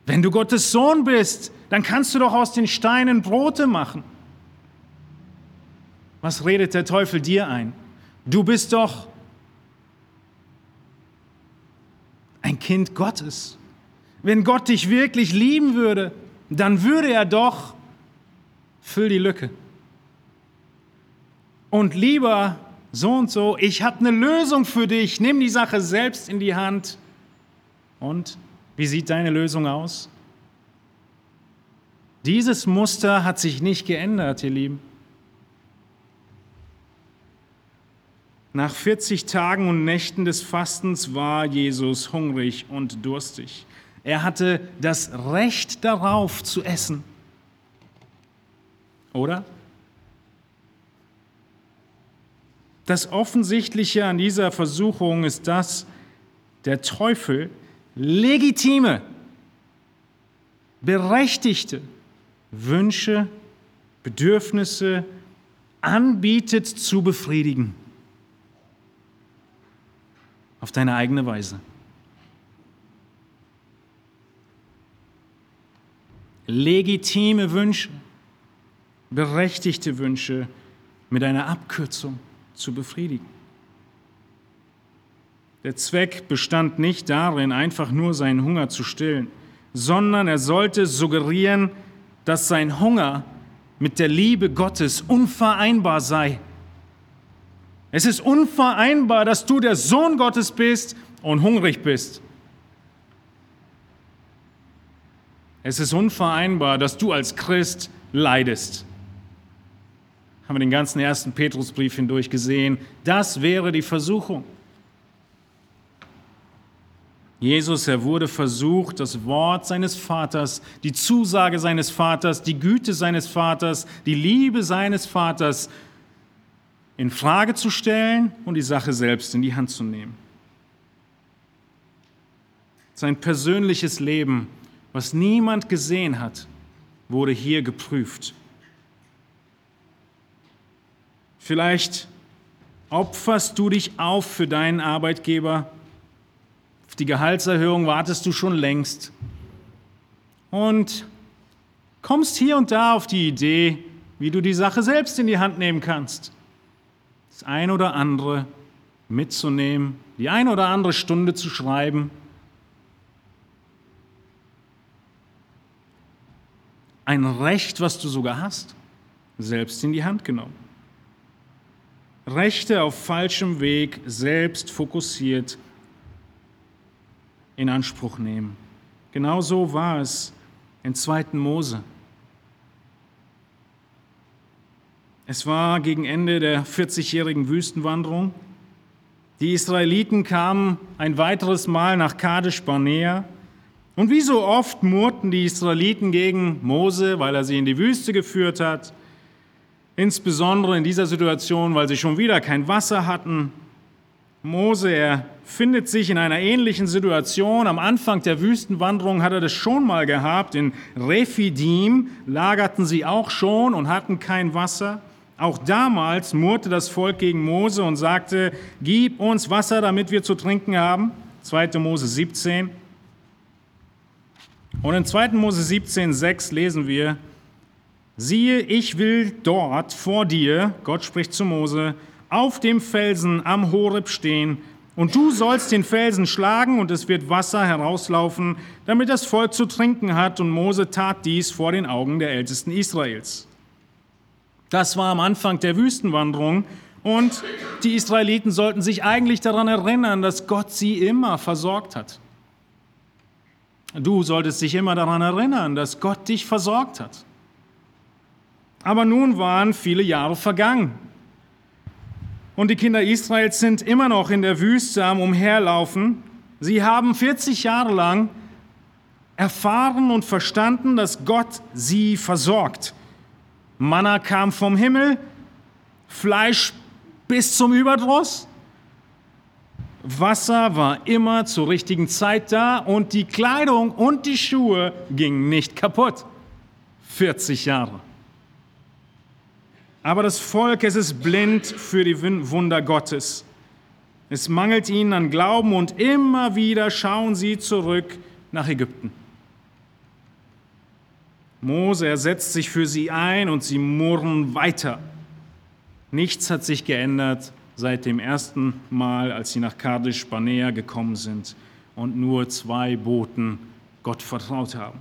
Wenn du Gottes Sohn bist, dann kannst du doch aus den Steinen Brote machen. Was redet der Teufel dir ein? Du bist doch ein Kind Gottes. Wenn Gott dich wirklich lieben würde, dann würde er doch, füll die Lücke. Und lieber so und so, ich habe eine Lösung für dich, nimm die Sache selbst in die Hand. Und wie sieht deine Lösung aus? Dieses Muster hat sich nicht geändert, ihr Lieben. Nach 40 Tagen und Nächten des Fastens war Jesus hungrig und durstig. Er hatte das Recht darauf zu essen. Oder? Das Offensichtliche an dieser Versuchung ist, dass der Teufel legitime, berechtigte Wünsche, Bedürfnisse anbietet zu befriedigen. Auf deine eigene Weise. Legitime Wünsche, berechtigte Wünsche mit einer Abkürzung zu befriedigen. Der Zweck bestand nicht darin, einfach nur seinen Hunger zu stillen, sondern er sollte suggerieren, dass sein Hunger mit der Liebe Gottes unvereinbar sei. Es ist unvereinbar, dass du der Sohn Gottes bist und hungrig bist. Es ist unvereinbar, dass du als Christ leidest haben wir den ganzen ersten Petrusbrief hindurch gesehen. Das wäre die Versuchung. Jesus, er wurde versucht, das Wort seines Vaters, die Zusage seines Vaters, die Güte seines Vaters, die Liebe seines Vaters in Frage zu stellen und die Sache selbst in die Hand zu nehmen. Sein persönliches Leben, was niemand gesehen hat, wurde hier geprüft. Vielleicht opferst du dich auf für deinen Arbeitgeber. Auf die Gehaltserhöhung wartest du schon längst. Und kommst hier und da auf die Idee, wie du die Sache selbst in die Hand nehmen kannst. Das ein oder andere mitzunehmen, die ein oder andere Stunde zu schreiben. Ein Recht, was du sogar hast, selbst in die Hand genommen. Rechte auf falschem Weg selbst fokussiert in Anspruch nehmen. Genau so war es in 2. Mose. Es war gegen Ende der 40-jährigen Wüstenwanderung. Die Israeliten kamen ein weiteres Mal nach Kadesh Barnea. Und wie so oft murrten die Israeliten gegen Mose, weil er sie in die Wüste geführt hat. Insbesondere in dieser Situation, weil sie schon wieder kein Wasser hatten. Mose, er findet sich in einer ähnlichen Situation. Am Anfang der Wüstenwanderung hat er das schon mal gehabt. In Rephidim lagerten sie auch schon und hatten kein Wasser. Auch damals murrte das Volk gegen Mose und sagte, gib uns Wasser, damit wir zu trinken haben. 2. Mose 17. Und in 2. Mose 17, 6 lesen wir, siehe, ich will dort vor dir, Gott spricht zu Mose, auf dem Felsen am Horeb stehen, und du sollst den Felsen schlagen, und es wird Wasser herauslaufen, damit das Volk zu trinken hat. Und Mose tat dies vor den Augen der Ältesten Israels. Das war am Anfang der Wüstenwanderung. Und die Israeliten sollten sich eigentlich daran erinnern, dass Gott sie immer versorgt hat. Du solltest dich immer daran erinnern, dass Gott dich versorgt hat. Aber nun waren viele Jahre vergangen. Und die Kinder Israels sind immer noch in der Wüste am Umherlaufen. Sie haben 40 Jahre lang erfahren und verstanden, dass Gott sie versorgt. Manna kam vom Himmel, Fleisch bis zum Überdruss. Wasser war immer zur richtigen Zeit da und die Kleidung und die Schuhe gingen nicht kaputt. 40 Jahre. Aber das Volk, es ist blind für die Wunder Gottes. Es mangelt ihnen an Glauben und immer wieder schauen sie zurück nach Ägypten. Mose, er setzt sich für sie ein und sie murren weiter. Nichts hat sich geändert seit dem ersten Mal, als sie nach Kadesh Barnea gekommen sind und nur zwei Boten Gott vertraut haben.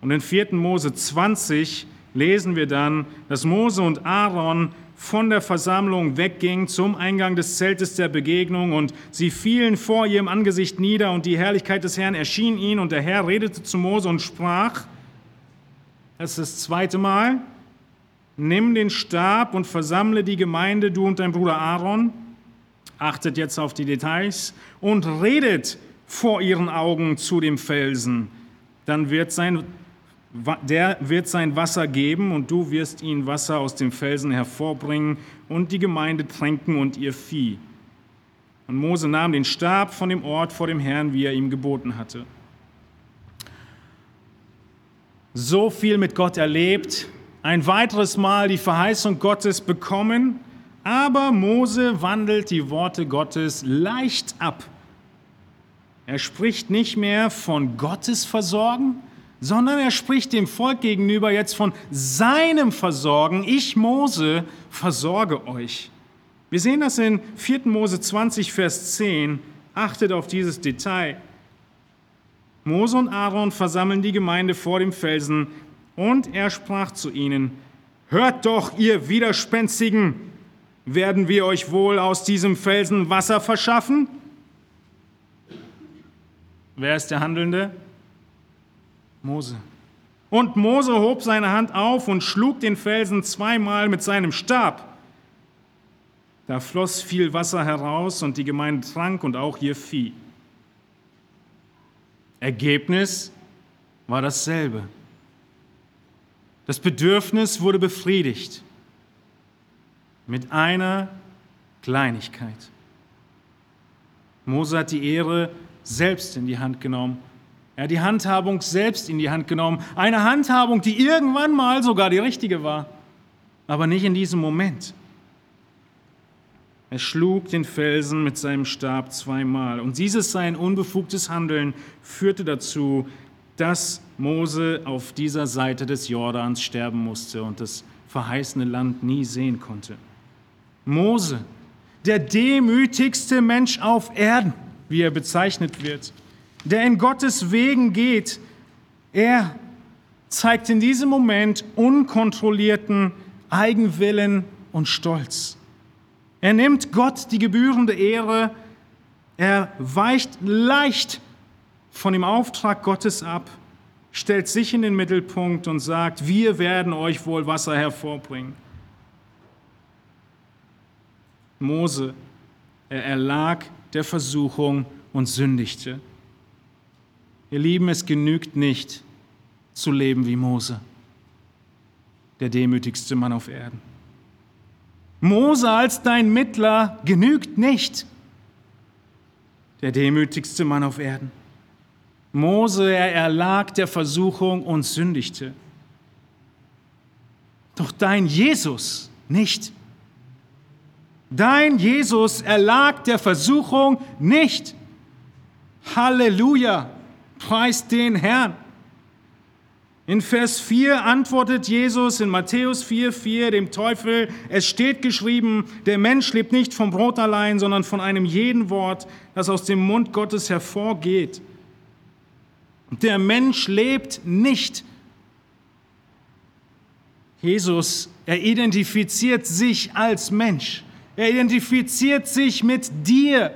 Und in 4. Mose 20 lesen wir dann, dass Mose und Aaron von der Versammlung weggingen zum Eingang des Zeltes der Begegnung und sie fielen vor ihrem Angesicht nieder und die Herrlichkeit des Herrn erschien ihnen und der Herr redete zu Mose und sprach, das ist das zweite Mal, nimm den Stab und versammle die Gemeinde, du und dein Bruder Aaron, achtet jetzt auf die Details und redet vor ihren Augen zu dem Felsen, dann wird sein der wird sein Wasser geben und du wirst ihn Wasser aus dem Felsen hervorbringen und die Gemeinde tränken und ihr Vieh. Und Mose nahm den Stab von dem Ort vor dem Herrn, wie er ihm geboten hatte. So viel mit Gott erlebt, ein weiteres Mal die Verheißung Gottes bekommen, aber Mose wandelt die Worte Gottes leicht ab. Er spricht nicht mehr von Gottes Versorgen, sondern er spricht dem Volk gegenüber jetzt von seinem Versorgen. Ich, Mose, versorge euch. Wir sehen das in 4. Mose 20, Vers 10. Achtet auf dieses Detail. Mose und Aaron versammeln die Gemeinde vor dem Felsen und er sprach zu ihnen, Hört doch, ihr Widerspenstigen, werden wir euch wohl aus diesem Felsen Wasser verschaffen? Wer ist der Handelnde? Mose. Und Mose hob seine Hand auf und schlug den Felsen zweimal mit seinem Stab. Da floss viel Wasser heraus und die Gemeinde trank und auch ihr Vieh. Ergebnis war dasselbe. Das Bedürfnis wurde befriedigt mit einer Kleinigkeit. Mose hat die Ehre selbst in die Hand genommen er hat die Handhabung selbst in die Hand genommen. Eine Handhabung, die irgendwann mal sogar die richtige war, aber nicht in diesem Moment. Er schlug den Felsen mit seinem Stab zweimal. Und dieses sein unbefugtes Handeln führte dazu, dass Mose auf dieser Seite des Jordans sterben musste und das verheißene Land nie sehen konnte. Mose, der demütigste Mensch auf Erden, wie er bezeichnet wird der in Gottes Wegen geht, er zeigt in diesem Moment unkontrollierten Eigenwillen und Stolz. Er nimmt Gott die gebührende Ehre, er weicht leicht von dem Auftrag Gottes ab, stellt sich in den Mittelpunkt und sagt, wir werden euch wohl Wasser hervorbringen. Mose, er erlag der Versuchung und sündigte. Ihr Lieben, es genügt nicht zu leben wie Mose, der demütigste Mann auf Erden. Mose als dein Mittler genügt nicht. Der demütigste Mann auf Erden. Mose, er erlag der Versuchung und sündigte. Doch dein Jesus nicht. Dein Jesus erlag der Versuchung nicht. Halleluja, preist den Herrn. In Vers 4 antwortet Jesus in Matthäus 4, 4 dem Teufel, es steht geschrieben, der Mensch lebt nicht vom Brot allein, sondern von einem jeden Wort, das aus dem Mund Gottes hervorgeht. Der Mensch lebt nicht. Jesus, er identifiziert sich als Mensch. Er identifiziert sich mit dir.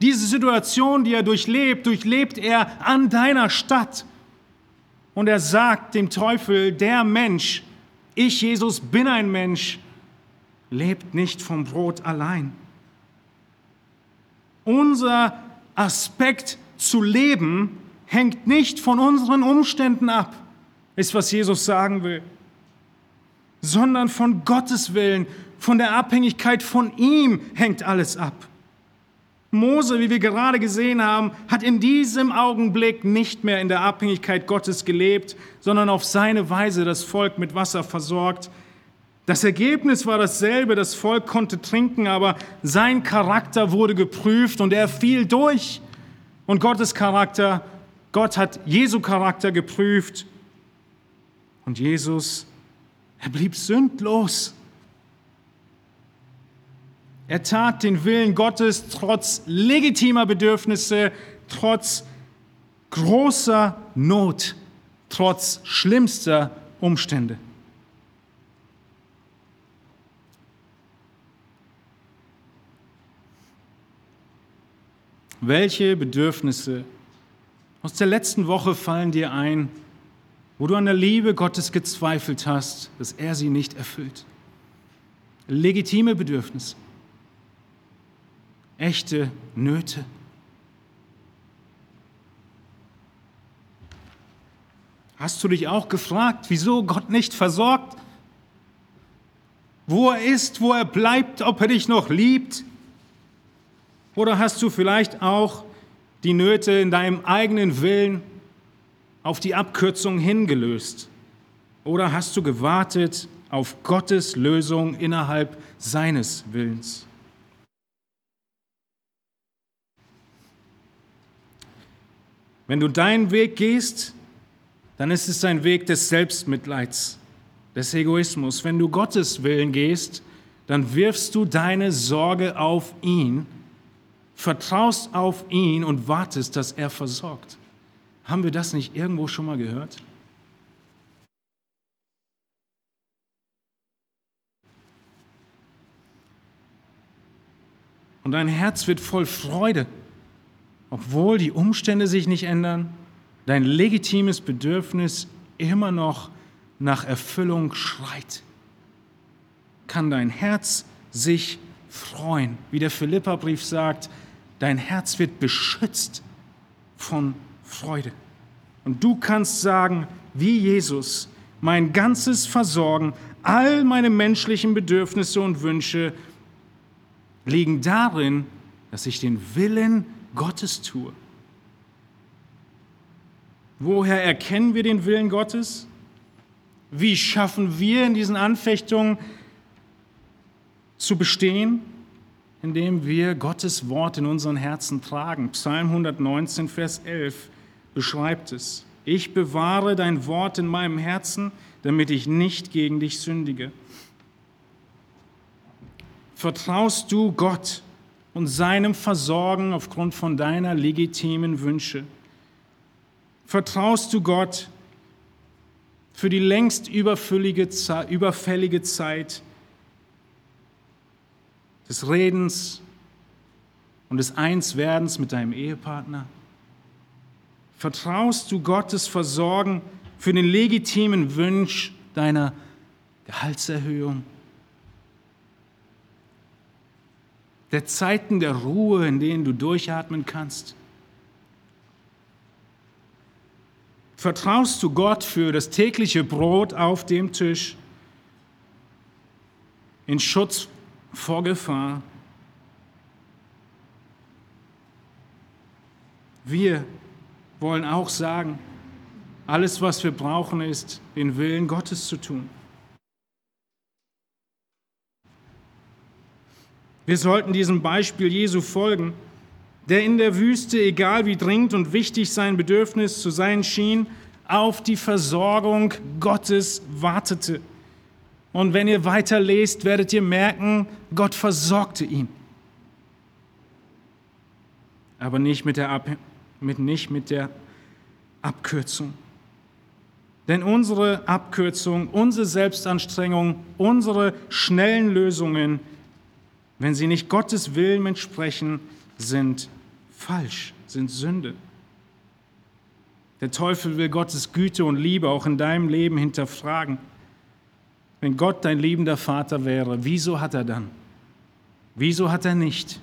Diese Situation, die er durchlebt, durchlebt er an deiner Stadt. Und er sagt dem Teufel, der Mensch, ich Jesus bin ein Mensch, lebt nicht vom Brot allein. Unser Aspekt zu leben hängt nicht von unseren Umständen ab, ist was Jesus sagen will, sondern von Gottes Willen, von der Abhängigkeit von ihm hängt alles ab. Mose, wie wir gerade gesehen haben, hat in diesem Augenblick nicht mehr in der Abhängigkeit Gottes gelebt, sondern auf seine Weise das Volk mit Wasser versorgt. Das Ergebnis war dasselbe, das Volk konnte trinken, aber sein Charakter wurde geprüft und er fiel durch. Und Gottes Charakter, Gott hat Jesu Charakter geprüft und Jesus, er blieb sündlos. Er tat den Willen Gottes trotz legitimer Bedürfnisse, trotz großer Not, trotz schlimmster Umstände. Welche Bedürfnisse aus der letzten Woche fallen dir ein, wo du an der Liebe Gottes gezweifelt hast, dass er sie nicht erfüllt? Legitime Bedürfnisse echte Nöte. Hast du dich auch gefragt, wieso Gott nicht versorgt? Wo er ist, wo er bleibt, ob er dich noch liebt? Oder hast du vielleicht auch die Nöte in deinem eigenen Willen auf die Abkürzung hingelöst? Oder hast du gewartet auf Gottes Lösung innerhalb seines Willens? Wenn du deinen Weg gehst, dann ist es ein Weg des Selbstmitleids, des Egoismus. Wenn du Gottes Willen gehst, dann wirfst du deine Sorge auf ihn, vertraust auf ihn und wartest, dass er versorgt. Haben wir das nicht irgendwo schon mal gehört? Und dein Herz wird voll Freude obwohl die Umstände sich nicht ändern, dein legitimes Bedürfnis immer noch nach Erfüllung schreit, kann dein Herz sich freuen. Wie der Philipperbrief sagt, dein Herz wird beschützt von Freude. Und du kannst sagen, wie Jesus, mein ganzes Versorgen, all meine menschlichen Bedürfnisse und Wünsche liegen darin, dass ich den Willen Gottes tue. Woher erkennen wir den Willen Gottes? Wie schaffen wir in diesen Anfechtungen zu bestehen? Indem wir Gottes Wort in unseren Herzen tragen. Psalm 119, Vers 11 beschreibt es. Ich bewahre dein Wort in meinem Herzen, damit ich nicht gegen dich sündige. Vertraust du Gott und seinem Versorgen aufgrund von deiner legitimen Wünsche? Vertraust du Gott für die längst überfällige Zeit des Redens und des Einswerdens mit deinem Ehepartner? Vertraust du Gottes Versorgen für den legitimen Wunsch deiner Gehaltserhöhung? Der Zeiten der Ruhe, in denen du durchatmen kannst? Vertraust du Gott für das tägliche Brot auf dem Tisch in Schutz vor Gefahr. Wir wollen auch sagen, alles, was wir brauchen, ist, den Willen Gottes zu tun. Wir sollten diesem Beispiel Jesu folgen, der in der Wüste, egal wie dringend und wichtig sein Bedürfnis zu sein schien, auf die Versorgung Gottes wartete. Und wenn ihr weiter lest, werdet ihr merken, Gott versorgte ihn. Aber nicht mit der, Ab mit, nicht mit der Abkürzung. Denn unsere Abkürzung, unsere Selbstanstrengung, unsere schnellen Lösungen, wenn sie nicht Gottes Willen entsprechen, sind falsch, sind Sünde. Der Teufel will Gottes Güte und Liebe auch in deinem Leben hinterfragen. Wenn Gott dein liebender Vater wäre, wieso hat er dann? Wieso hat er nicht?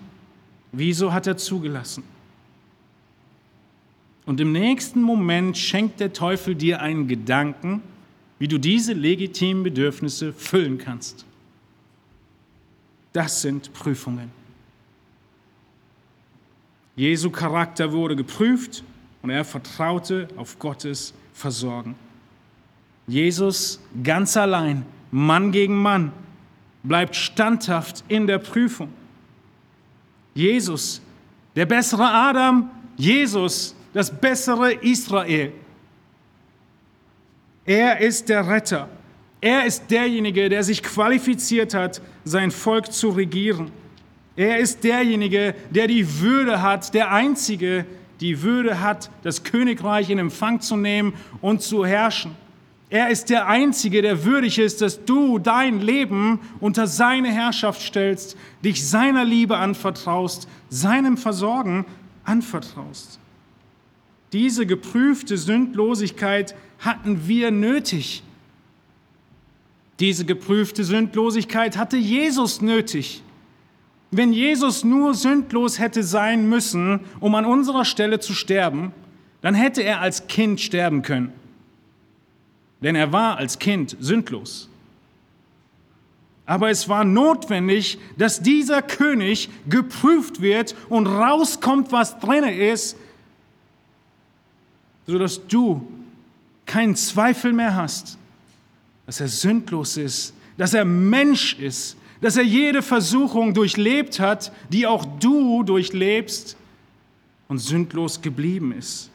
Wieso hat er zugelassen? Und im nächsten Moment schenkt der Teufel dir einen Gedanken, wie du diese legitimen Bedürfnisse füllen kannst. Das sind Prüfungen. Jesu Charakter wurde geprüft und er vertraute auf Gottes Versorgen. Jesus ganz allein, Mann gegen Mann, bleibt standhaft in der Prüfung. Jesus, der bessere Adam, Jesus, das bessere Israel. Er ist der Retter. Er ist derjenige, der sich qualifiziert hat, sein Volk zu regieren. Er ist derjenige, der die Würde hat, der Einzige, die Würde hat, das Königreich in Empfang zu nehmen und zu herrschen. Er ist der Einzige, der würdig ist, dass du dein Leben unter seine Herrschaft stellst, dich seiner Liebe anvertraust, seinem Versorgen anvertraust. Diese geprüfte Sündlosigkeit hatten wir nötig. Diese geprüfte Sündlosigkeit hatte Jesus nötig. Wenn Jesus nur sündlos hätte sein müssen, um an unserer Stelle zu sterben, dann hätte er als Kind sterben können. Denn er war als Kind sündlos. Aber es war notwendig, dass dieser König geprüft wird und rauskommt, was drin ist, sodass du keinen Zweifel mehr hast, dass er sündlos ist, dass er Mensch ist, dass er jede Versuchung durchlebt hat, die auch du durchlebst und sündlos geblieben ist.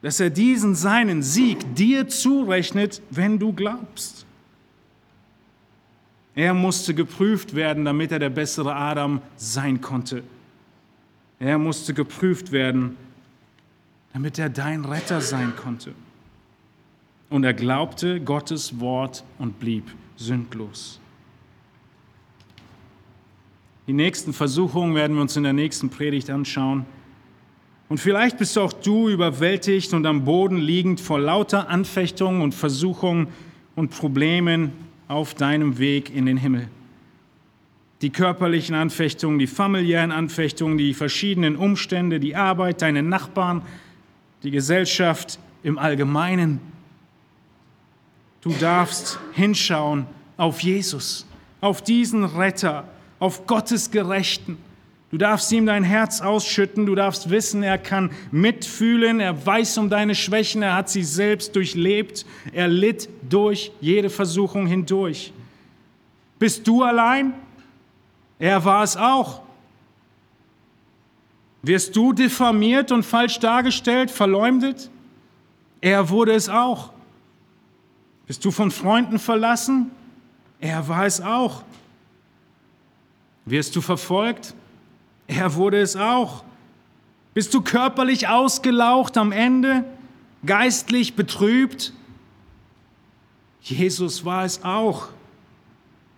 Dass er diesen seinen Sieg dir zurechnet, wenn du glaubst. Er musste geprüft werden, damit er der bessere Adam sein konnte. Er musste geprüft werden, damit er dein Retter sein konnte. Und er glaubte Gottes Wort und blieb sündlos. Die nächsten Versuchungen werden wir uns in der nächsten Predigt anschauen. Und vielleicht bist auch du überwältigt und am Boden liegend vor lauter Anfechtungen und Versuchungen und Problemen auf deinem Weg in den Himmel. Die körperlichen Anfechtungen, die familiären Anfechtungen, die verschiedenen Umstände, die Arbeit, deine Nachbarn, die Gesellschaft im Allgemeinen. Du darfst hinschauen auf Jesus, auf diesen Retter, auf Gottes Gerechten. Du darfst ihm dein Herz ausschütten, du darfst wissen, er kann mitfühlen, er weiß um deine Schwächen, er hat sie selbst durchlebt, er litt durch jede Versuchung hindurch. Bist du allein? Er war es auch. Wirst du diffamiert und falsch dargestellt, verleumdet? Er wurde es auch. Bist du von Freunden verlassen? Er war es auch. Wirst du verfolgt? Er wurde es auch. Bist du körperlich ausgelaucht am Ende, geistlich betrübt? Jesus war es auch.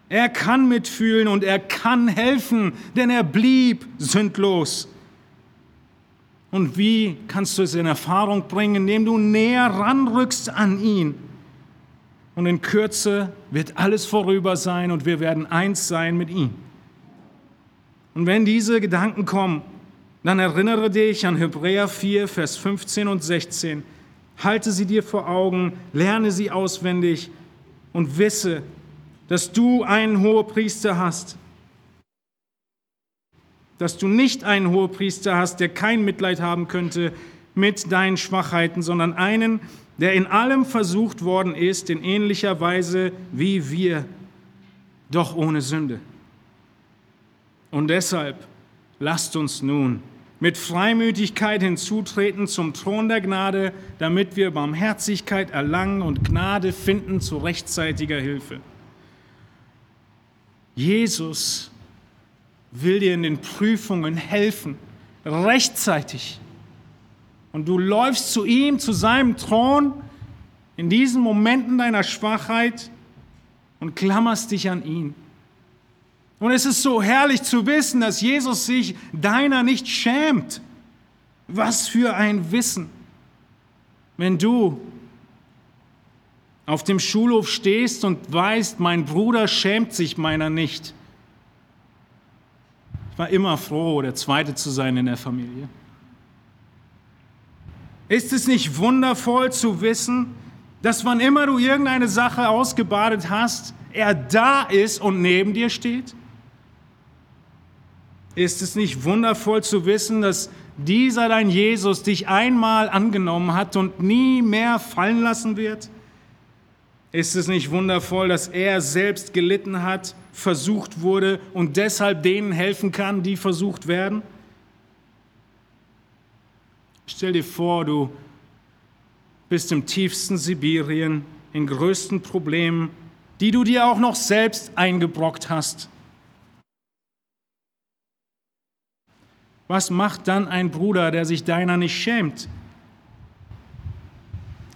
Er kann mitfühlen und er kann helfen, denn er blieb sündlos. Und wie kannst du es in Erfahrung bringen, indem du näher ranrückst an ihn? Und in Kürze wird alles vorüber sein und wir werden eins sein mit ihm. Und wenn diese Gedanken kommen, dann erinnere dich an Hebräer 4, Vers 15 und 16. Halte sie dir vor Augen, lerne sie auswendig und wisse, dass du einen Hohepriester hast, dass du nicht einen Hohepriester hast, der kein Mitleid haben könnte mit deinen Schwachheiten, sondern einen, der in allem versucht worden ist, in ähnlicher Weise wie wir, doch ohne Sünde. Und deshalb lasst uns nun mit Freimütigkeit hinzutreten zum Thron der Gnade, damit wir Barmherzigkeit erlangen und Gnade finden zu rechtzeitiger Hilfe. Jesus will dir in den Prüfungen helfen, rechtzeitig. Und du läufst zu ihm, zu seinem Thron, in diesen Momenten deiner Schwachheit und klammerst dich an ihn. Und es ist so herrlich zu wissen, dass Jesus sich deiner nicht schämt. Was für ein Wissen. Wenn du auf dem Schulhof stehst und weißt, mein Bruder schämt sich meiner nicht. Ich war immer froh, der Zweite zu sein in der Familie. Ist es nicht wundervoll zu wissen, dass wann immer du irgendeine Sache ausgebadet hast, er da ist und neben dir steht? Ist es nicht wundervoll zu wissen, dass dieser dein Jesus dich einmal angenommen hat und nie mehr fallen lassen wird? Ist es nicht wundervoll, dass er selbst gelitten hat, versucht wurde und deshalb denen helfen kann, die versucht werden? Stell dir vor, du bist im tiefsten Sibirien, in größten Problemen, die du dir auch noch selbst eingebrockt hast. Was macht dann ein Bruder, der sich deiner nicht schämt?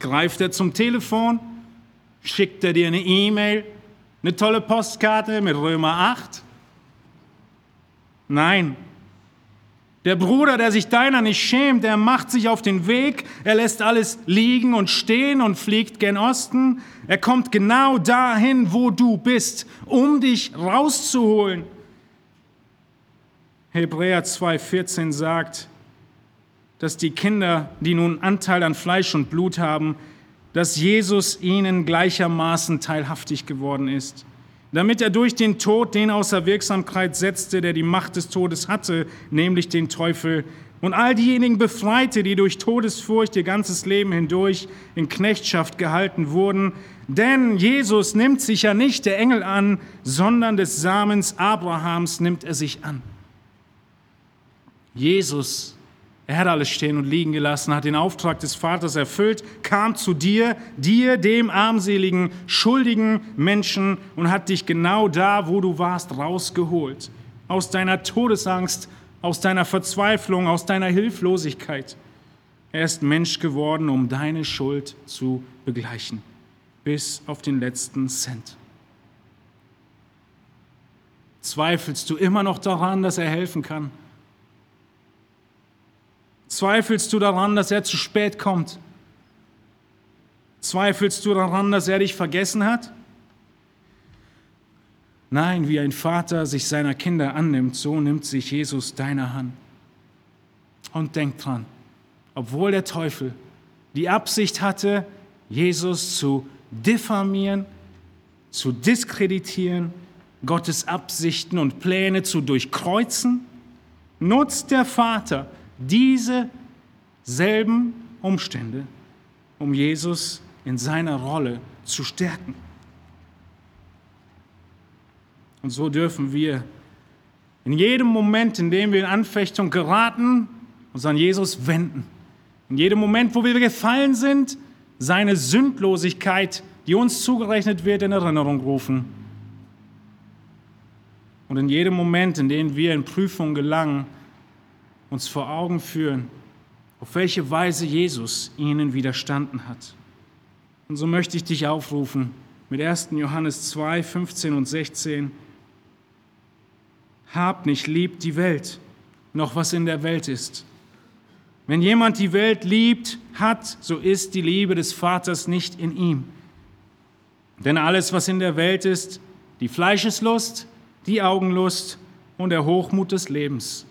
Greift er zum Telefon? Schickt er dir eine E-Mail? Eine tolle Postkarte mit Römer 8? Nein. Der Bruder, der sich deiner nicht schämt, der macht sich auf den Weg, er lässt alles liegen und stehen und fliegt gen Osten. Er kommt genau dahin, wo du bist, um dich rauszuholen. Hebräer 2,14 sagt, dass die Kinder, die nun Anteil an Fleisch und Blut haben, dass Jesus ihnen gleichermaßen teilhaftig geworden ist, damit er durch den Tod den außer Wirksamkeit setzte, der die Macht des Todes hatte, nämlich den Teufel, und all diejenigen befreite, die durch Todesfurcht ihr ganzes Leben hindurch in Knechtschaft gehalten wurden. Denn Jesus nimmt sich ja nicht der Engel an, sondern des Samens Abrahams nimmt er sich an. Jesus, er hat alles stehen und liegen gelassen, hat den Auftrag des Vaters erfüllt, kam zu dir, dir, dem armseligen, schuldigen Menschen und hat dich genau da, wo du warst, rausgeholt. Aus deiner Todesangst, aus deiner Verzweiflung, aus deiner Hilflosigkeit. Er ist Mensch geworden, um deine Schuld zu begleichen, bis auf den letzten Cent. Zweifelst du immer noch daran, dass er helfen kann? Zweifelst du daran, dass er zu spät kommt? Zweifelst du daran, dass er dich vergessen hat? Nein, wie ein Vater sich seiner Kinder annimmt, so nimmt sich Jesus deine Hand. Und denk dran, obwohl der Teufel die Absicht hatte, Jesus zu diffamieren, zu diskreditieren, Gottes Absichten und Pläne zu durchkreuzen, nutzt der Vater diese selben Umstände, um Jesus in seiner Rolle zu stärken. Und so dürfen wir in jedem Moment, in dem wir in Anfechtung geraten, uns an Jesus wenden. In jedem Moment, wo wir gefallen sind, seine Sündlosigkeit, die uns zugerechnet wird, in Erinnerung rufen. Und in jedem Moment, in dem wir in Prüfung gelangen, uns vor Augen führen, auf welche Weise Jesus ihnen widerstanden hat. Und so möchte ich dich aufrufen mit 1. Johannes 2, 15 und 16. Habt nicht lieb die Welt, noch was in der Welt ist. Wenn jemand die Welt liebt, hat, so ist die Liebe des Vaters nicht in ihm. Denn alles, was in der Welt ist, die Fleischeslust, die Augenlust und der Hochmut des Lebens,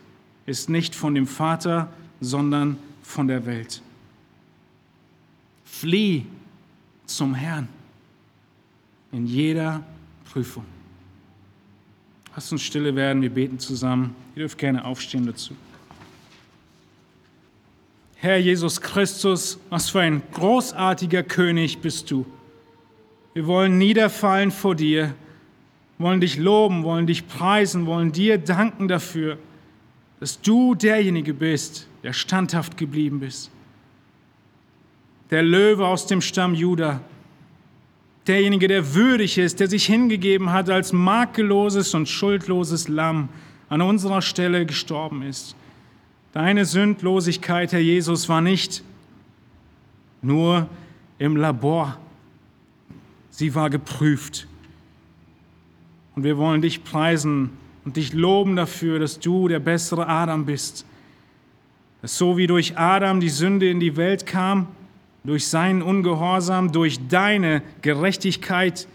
ist nicht von dem Vater, sondern von der Welt. Flieh zum Herrn in jeder Prüfung. Lasst uns stille werden, wir beten zusammen. Ihr dürft gerne aufstehen dazu. Herr Jesus Christus, was für ein großartiger König bist du. Wir wollen niederfallen vor dir, wollen dich loben, wollen dich preisen, wollen dir danken dafür, dass du derjenige bist, der standhaft geblieben bist. Der Löwe aus dem Stamm Judah, derjenige, der würdig ist, der sich hingegeben hat als makelloses und schuldloses Lamm an unserer Stelle gestorben ist. Deine Sündlosigkeit, Herr Jesus, war nicht nur im Labor, sie war geprüft. Und wir wollen dich preisen und dich loben dafür, dass du der bessere Adam bist. Dass so wie durch Adam die Sünde in die Welt kam, durch seinen Ungehorsam, durch deine Gerechtigkeit,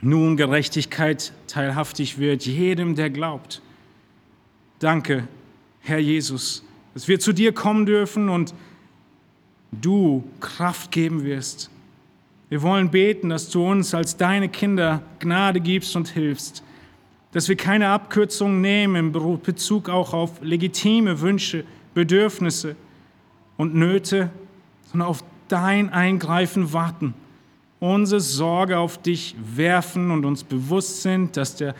nun Gerechtigkeit teilhaftig wird, jedem, der glaubt. Danke, Herr Jesus, dass wir zu dir kommen dürfen und du Kraft geben wirst. Wir wollen beten, dass du uns als deine Kinder Gnade gibst und hilfst, dass wir keine Abkürzungen nehmen in Bezug auch auf legitime Wünsche, Bedürfnisse und Nöte, sondern auf dein Eingreifen warten, unsere Sorge auf dich werfen und uns bewusst sind, dass der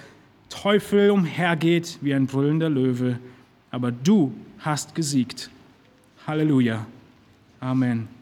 Teufel umhergeht wie ein brüllender Löwe, aber du hast gesiegt. Halleluja. Amen.